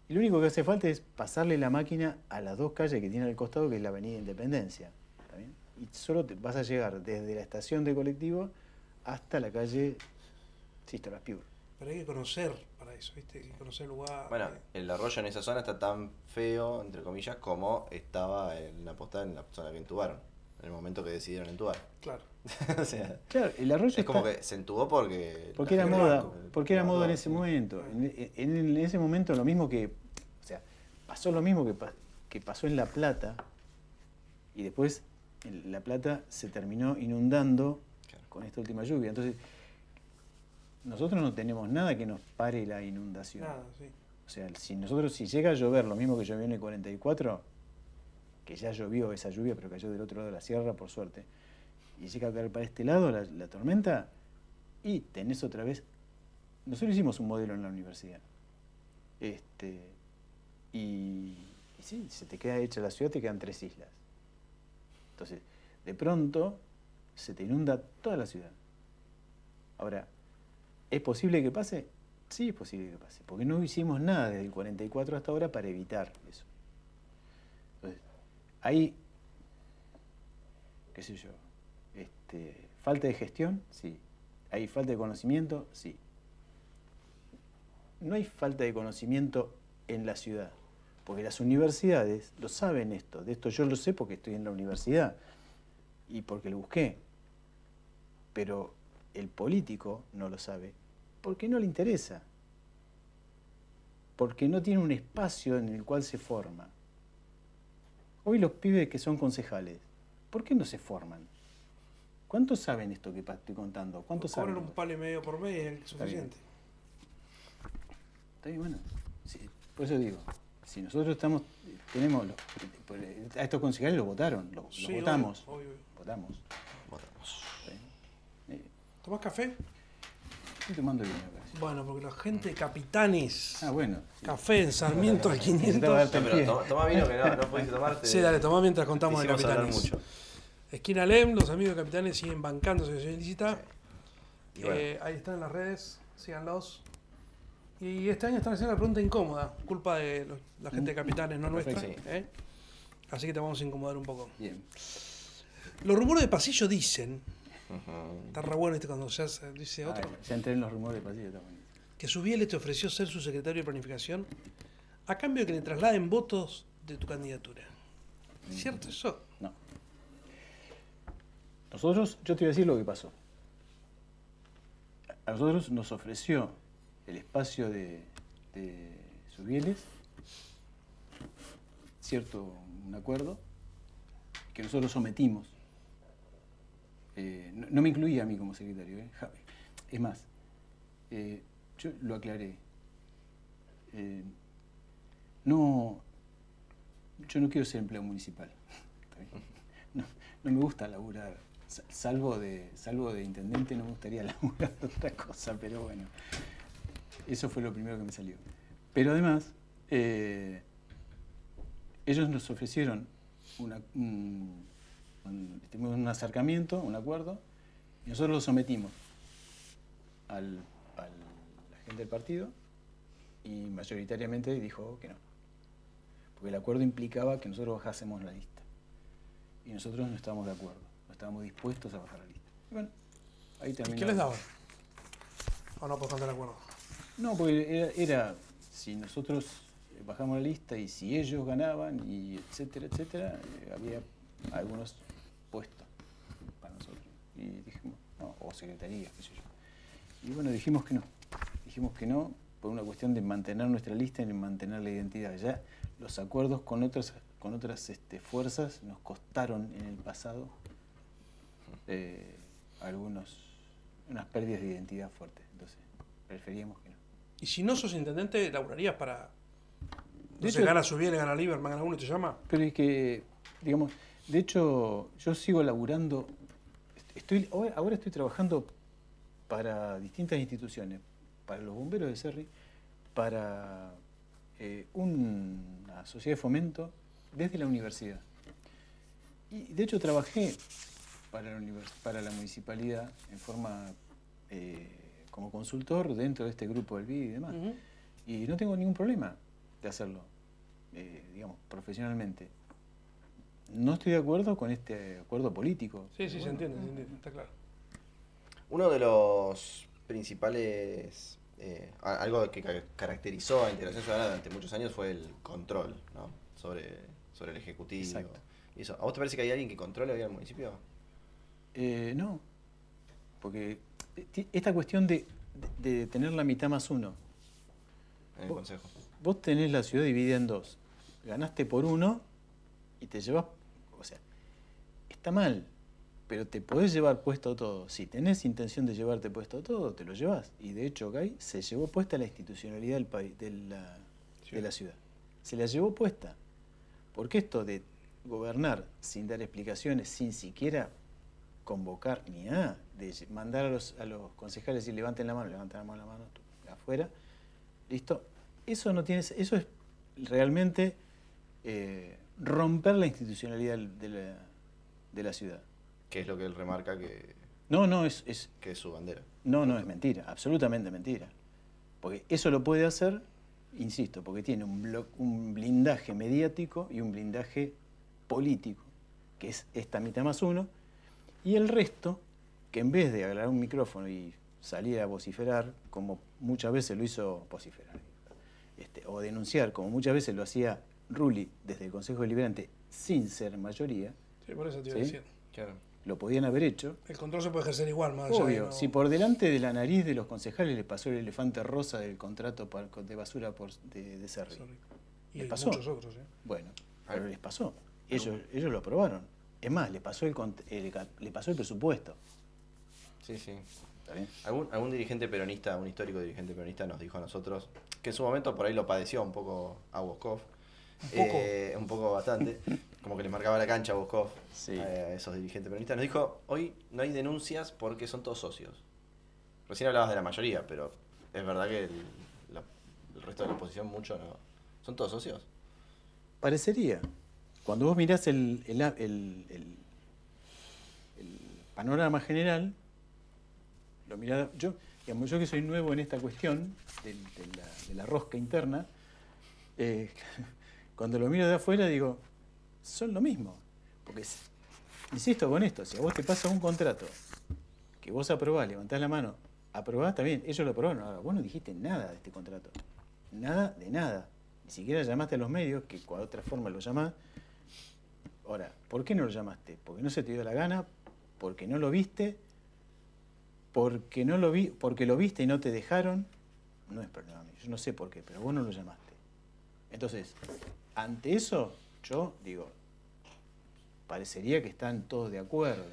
Y lo único que hace falta es pasarle la máquina a las dos calles que tiene al costado, que es la Avenida Independencia. Y solo vas a llegar desde la estación de colectivo hasta la calle Sistolas Piur. Pero hay que conocer para eso, ¿viste? Hay que conocer el lugar. Bueno, el arroyo en esa zona está tan feo, entre comillas, como estaba en la postada en la zona que entubaron, en el momento que decidieron entubar. Claro. o sea, claro, el arroyo es como que se entubó porque... Porque era moda, porque era moda en ese momento. En, ese momento lo mismo que... O sea, pasó lo mismo que, que pasó en La Plata y después en La Plata se terminó inundando con esta última lluvia. Entonces, nosotros no tenemos nada que nos pare la inundación. Nada, sí. O sea, si nosotros, si llega a llover lo mismo que llovió en el 44, que ya llovió esa lluvia, pero cayó del otro lado de la sierra, por suerte, y llega a caer para este lado la, tormenta, y tenés otra vez. Nosotros hicimos un modelo en la universidad. Este, y, y sí, se te queda hecha la ciudad, te quedan tres islas. Entonces, de pronto, se te inunda toda la ciudad. Ahora, ¿es posible que pase? Sí, es posible que pase, porque no hicimos nada desde el 44 hasta ahora para evitar eso. Entonces, hay, qué sé yo, este, falta de gestión, sí. Hay falta de conocimiento, sí. No hay falta de conocimiento en la ciudad, porque las universidades lo saben esto. De esto yo lo sé porque estoy en la universidad y porque lo busqué. Pero el político no lo sabe porque no le interesa. Porque no tiene un espacio en el cual se forma. Hoy los pibes que son concejales, ¿por qué no se forman? ¿Cuántos saben esto que estoy contando? ¿Cuántos saben? un palo y medio por mes es suficiente. Está bien, bueno. por eso digo, si nosotros estamos, tenemos, a estos concejales los votaron, los, votamos. Votamos. Votamos. ¿Tomás café? Estoy tomando bien Bueno, porque la gente de Capitanes. Ah, bueno. Café en Sarmiento al 500. pero toma vino que no, no pudiste tomarte. Sí, dale, toma mientras contamos de Capitanes. Mucho. Esquina Lem, los amigos de Capitanes siguen bancando asociación ilícita. Eh, ahí están en las redes, síganlos. Y este año están haciendo la pregunta incómoda, culpa de la gente de Capitanes, no nuestra. ¿eh? Así que te vamos a incomodar un poco. Bien. Los rumores de pasillo dicen, está re bueno este cuando se hace, dice ah, otro. ya entré en los rumores de pasillo también. Que Subiele te ofreció ser su secretario de planificación a cambio de que le trasladen votos de tu candidatura. ¿Es cierto eso? No. Nosotros, yo te voy a decir lo que pasó. A nosotros nos ofreció el espacio de, de Subieles, cierto, un acuerdo, que nosotros sometimos. Eh, no, me incluía a mí como secretario, ¿eh? es más, eh, yo lo aclaré. no, yo no quiero ser empleado municipal. No, no me gusta laburar salvo de, salvo de intendente no me gustaría laburar otra cosa, pero bueno, eso fue lo primero que me salió. Pero además, ellos nos ofrecieron una, un, un, acercamiento, un acuerdo, y nosotros lo sometimos a la gente del partido y mayoritariamente dijo que no. Porque el acuerdo implicaba que nosotros bajásemos la lista. Y nosotros no estábamos de acuerdo, no estábamos dispuestos a bajar la lista. bueno, ahí terminó. ¿Qué les daban? ¿O no por el acuerdo? No, porque era, si nosotros bajamos la lista y si ellos ganaban y etcétera, etcétera, eh, había algunos. Y dijimos, no, o secretaría, qué sé yo. Y bueno, dijimos que no. Dijimos que no por una cuestión de mantener nuestra lista y de mantener la identidad. Ya los acuerdos con otras, con otras este, fuerzas nos costaron en el pasado eh, algunos unas pérdidas de identidad fuertes. Entonces, preferíamos que no. Y si no sos intendente, laburarías para. No sé, gana Subiel, gana Lieberman, gana uno y te llama. Pero es que, digamos, de hecho, yo sigo laburando, Estoy, ahora estoy trabajando para distintas instituciones, para los bomberos de Cerri, para eh, una sociedad de fomento desde la universidad. Y de hecho trabajé para la, para la municipalidad en forma eh, como consultor dentro de este grupo del BID y demás. Y no tengo ningún problema de hacerlo, eh, digamos, profesionalmente. No estoy de acuerdo con este acuerdo político. Sí, sí, se entiende, se entiende, está claro. Uno de los principales, eh, algo que caracterizó a Integración Ciudadana durante muchos años fue el control ¿no? sobre, sobre el Ejecutivo. Exacto. eso. ¿A vos te parece que hay alguien que controle hoy al municipio? Eh, no, porque esta cuestión de, tener la mitad más uno. En el consejo. Vos tenés la ciudad dividida en dos. Ganaste por uno y te llevas. Está mal, pero te podés llevar puesto todo. Si tenés intención de llevarte puesto todo, te lo llevas. Y de hecho, Gay se llevó puesta la institucionalidad del país, de, la, de la ciudad. Se la llevó puesta. Porque esto de gobernar sin dar explicaciones, sin siquiera convocar ni a, de mandar a los, a los concejales y levanten la mano, levanten la mano, la mano afuera, listo. Eso no tiene, eso es realmente eh, romper la institucionalidad de la, de la ciudad. Que es lo que él remarca que... No, no, es, es... Que es su bandera. No, no, es mentira, absolutamente mentira. Porque eso lo puede hacer, insisto, porque tiene un, un blindaje mediático y un blindaje político, que es esta mitad más uno, y el resto, que en vez de agarrar un micrófono y salir a vociferar, como muchas veces lo hizo vociferar, este, o denunciar, como muchas veces lo hacía Rulli desde el Consejo Deliberante sin ser mayoría. Sí, por eso te iba a decir. Claro lo podían haber hecho. El control se puede ejercer igual, más Obvio, si por delante de la nariz de los concejales le pasó el elefante rosa del contrato de basura por, de, de Cerri. Y les pasó. muchos otros, ¿eh? Bueno, pero les pasó. Ellos, ellos lo aprobaron. Es más, le pasó el, le pasó el presupuesto. Sí, sí. ¿Algún, algún dirigente peronista, un histórico dirigente peronista nos dijo a nosotros, que en su momento por ahí lo padeció un poco a Woskov, un poco, eh, un poco bastante, como que les marcaba la cancha a Boscov, eh, a esos dirigentes peronistas. Nos dijo, hoy no hay denuncias porque son todos socios. Recién hablabas de la mayoría, pero es verdad que el, resto de la oposición mucho no. ¿Son todos socios? Parecería. Cuando vos mirás el, el, panorama general, lo mirás, yo, digamos, yo que soy nuevo en esta cuestión de, la, rosca interna, eh, cuando lo miro de afuera digo, son lo mismo. Porque, insisto con esto, si a vos te pasa un contrato que vos aprobás, levantás la mano, aprobás también, ellos lo aprobaron, ahora vos no dijiste nada de este contrato. Nada de nada. Ni siquiera llamaste a los medios, que de otra forma lo llamás. Ahora, ¿por qué no lo llamaste? Porque no se te dio la gana, porque no lo viste, porque no lo vi, porque lo viste y no te dejaron. No es problema mío, yo no sé por qué, pero vos no lo llamaste. Entonces, ante eso, yo digo, parecería que están todos de acuerdo.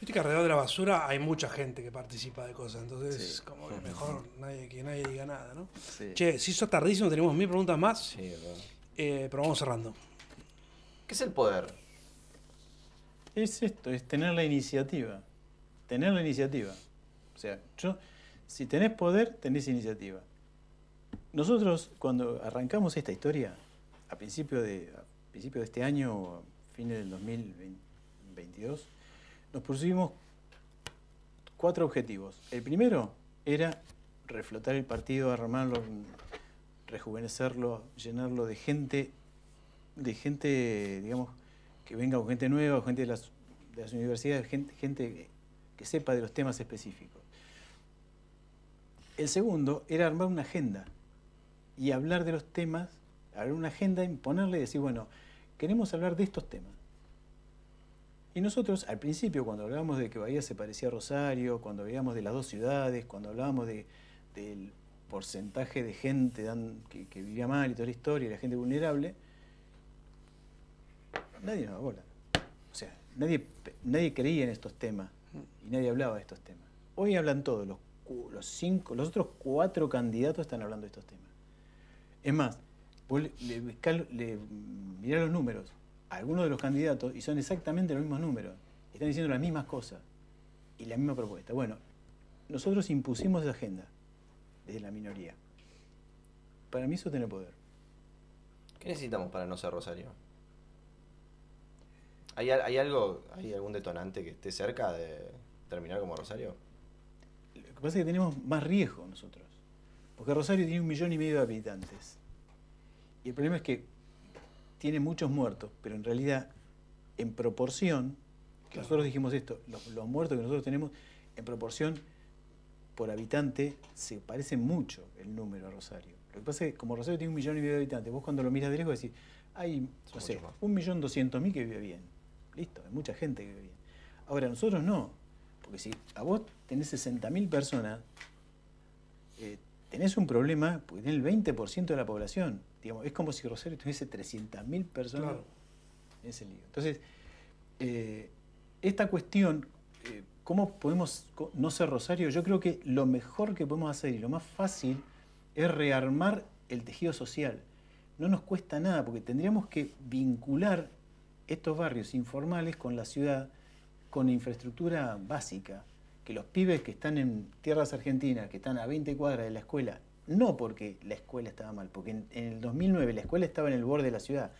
Viste que alrededor de la basura hay mucha gente que participa de cosas, entonces como que mejor nadie, que nadie diga nada, ¿no? Che, si eso tardísimo, tenemos mil preguntas más, sí, eh, pero vamos cerrando. ¿Qué es el poder? Es esto, es tener la iniciativa. Tener la iniciativa. O sea, yo, si tenés poder, tenés iniciativa. Nosotros, cuando arrancamos esta historia, a principio de, principio de este año, fines del 2022, nos pusimos cuatro objetivos. El primero era reflotar el partido, armarlo, rejuvenecerlo, llenarlo de gente, de gente, digamos, que venga con gente nueva, gente de las, de las universidades, gente, gente que sepa de los temas específicos. El segundo era armar una agenda y hablar de los temas, abrir una agenda, imponerle y decir, bueno, queremos hablar de estos temas. Y nosotros, al principio, cuando hablábamos de que Bahía se parecía a Rosario, cuando hablábamos de las dos ciudades, cuando hablábamos de, del porcentaje de gente que, vivía mal y toda la historia, y la gente vulnerable, nadie nos bola. O sea, nadie, nadie creía en estos temas y nadie hablaba de estos temas. Hoy hablan todos, los, los cinco, los otros cuatro candidatos están hablando de estos temas. Es más, le, mirá los números, algunos de los candidatos, y son exactamente los mismos números, están diciendo las mismas cosas. y la misma propuesta. Bueno, nosotros impusimos esa agenda desde la minoría. Para mí eso tiene poder. ¿Qué necesitamos para no ser Rosario? ¿Hay, ¿Hay, algo, hay algún detonante que esté cerca de terminar como Rosario? Lo que pasa es que tenemos más riesgo nosotros. Porque Rosario tiene un millón y medio de habitantes. Y el problema es que tiene muchos muertos, pero en realidad, en proporción, que nosotros dijimos esto, los, los, muertos que nosotros tenemos, en proporción por habitante, se parece mucho el número a Rosario. Lo que pasa es que como Rosario tiene un millón y medio de habitantes, vos cuando lo miras de lejos decís, hay, no sé, un millón doscientos mil que vive bien. Listo, hay mucha gente que vive bien. Ahora, nosotros no. Porque si a vos tenés 60.000 personas, eh, tenés un problema porque tenés el 20% de la población. Digamos, es como si Rosario tuviese 300.000 personas en ese lío. Entonces, eh, esta cuestión, eh, ¿cómo podemos no ser Rosario? Yo creo que lo mejor que podemos hacer y lo más fácil es rearmar el tejido social. No nos cuesta nada porque tendríamos que vincular estos barrios informales con la ciudad, con infraestructura básica, que los pibes que están en tierras argentinas, que están a 20 cuadras de la escuela, no porque la escuela estaba mal, porque en, el 2009 la escuela estaba en el borde de la ciudad,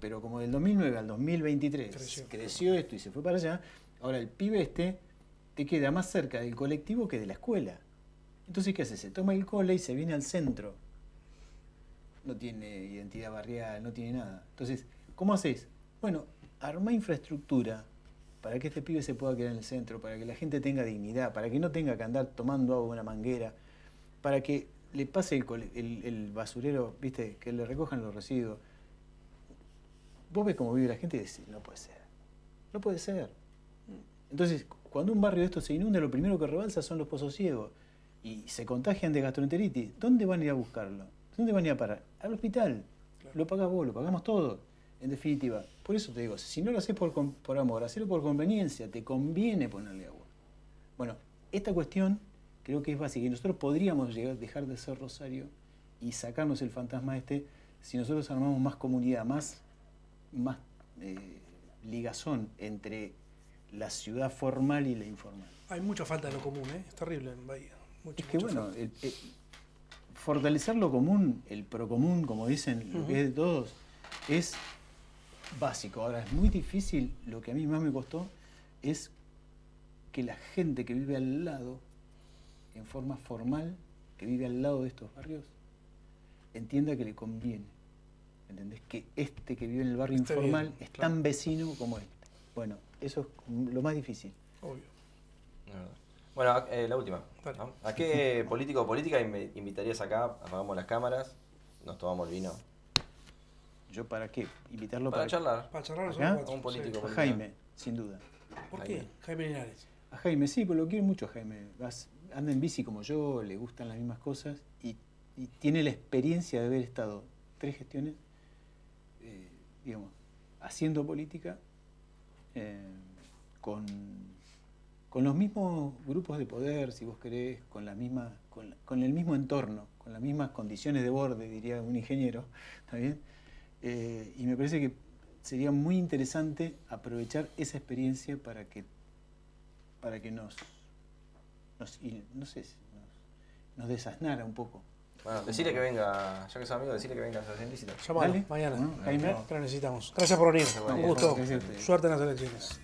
pero como del 2009 al 2023 creció. esto y se fue para allá, ahora el pibe este te queda más cerca del colectivo que de la escuela. Entonces, ¿qué hace? Se toma el cole y se viene al centro. No tiene identidad barrial, no tiene nada. Entonces, ¿cómo haces? Bueno, arma infraestructura para que este pibe se pueda quedar en el centro, para que la gente tenga dignidad, para que no tenga que andar tomando agua en una manguera, para que le pase el, basurero, viste, que le recojan los residuos. Vos ves cómo vive la gente y decís, no puede ser, no puede ser. Entonces, cuando un barrio de esto se inunda, lo primero que rebalsa son los pozos ciegos y se contagian de gastroenteritis. ¿Dónde van a ir a buscarlo? ¿Dónde van a ir a parar? Al hospital. Lo pagás vos, lo pagamos todos en definitiva. Por eso te digo, si no lo haces por, por amor, hacerlo por conveniencia, te conviene ponerle agua. Bueno, esta cuestión creo que es básica y nosotros podríamos llegar, dejar de ser Rosario y sacarnos el fantasma este si nosotros armamos más comunidad, más, más eh, ligazón entre la ciudad formal y la informal. Hay mucha falta de lo común, ¿eh? es terrible en Bahía. es que bueno, fortalecer lo común, el procomún, como dicen, lo que es de todos, es básico. Ahora, es muy difícil, lo que a mí más me costó es que la gente que vive al lado, en forma formal, que vive al lado de estos barrios, entienda que le conviene. ¿Entendés? Que este que vive en el barrio informal es tan vecino como este. Bueno, eso es lo más difícil. Obvio. Bueno, eh, la última. ¿A qué político o política invitarías acá? Apagamos las cámaras, nos tomamos el vino. ¿Yo para qué? ¿Invitarlo para, para charlar? Para charlar a un político. A Jaime, sin duda. ¿Por qué? Jaime Linares. A Jaime, sí, porque lo quiero mucho Jaime. Anda en bici como yo, le gustan las mismas cosas y, tiene la experiencia de haber estado tres gestiones, eh, digamos, haciendo política eh, con, con, los mismos grupos de poder, si vos querés, con, la misma, con, el mismo entorno, con las mismas condiciones de borde, diría un ingeniero, ¿está? Eh, y me parece que sería muy interesante aprovechar esa experiencia para que, para que nos, nos no sé, nos, desasnara un poco. Bueno, decirle que venga, ya que sos amigo, decirle que venga a hacer visita. Llamalo, mañana. Jaime, te lo necesitamos. Gracias por venir. Un gusto. Suerte en las elecciones.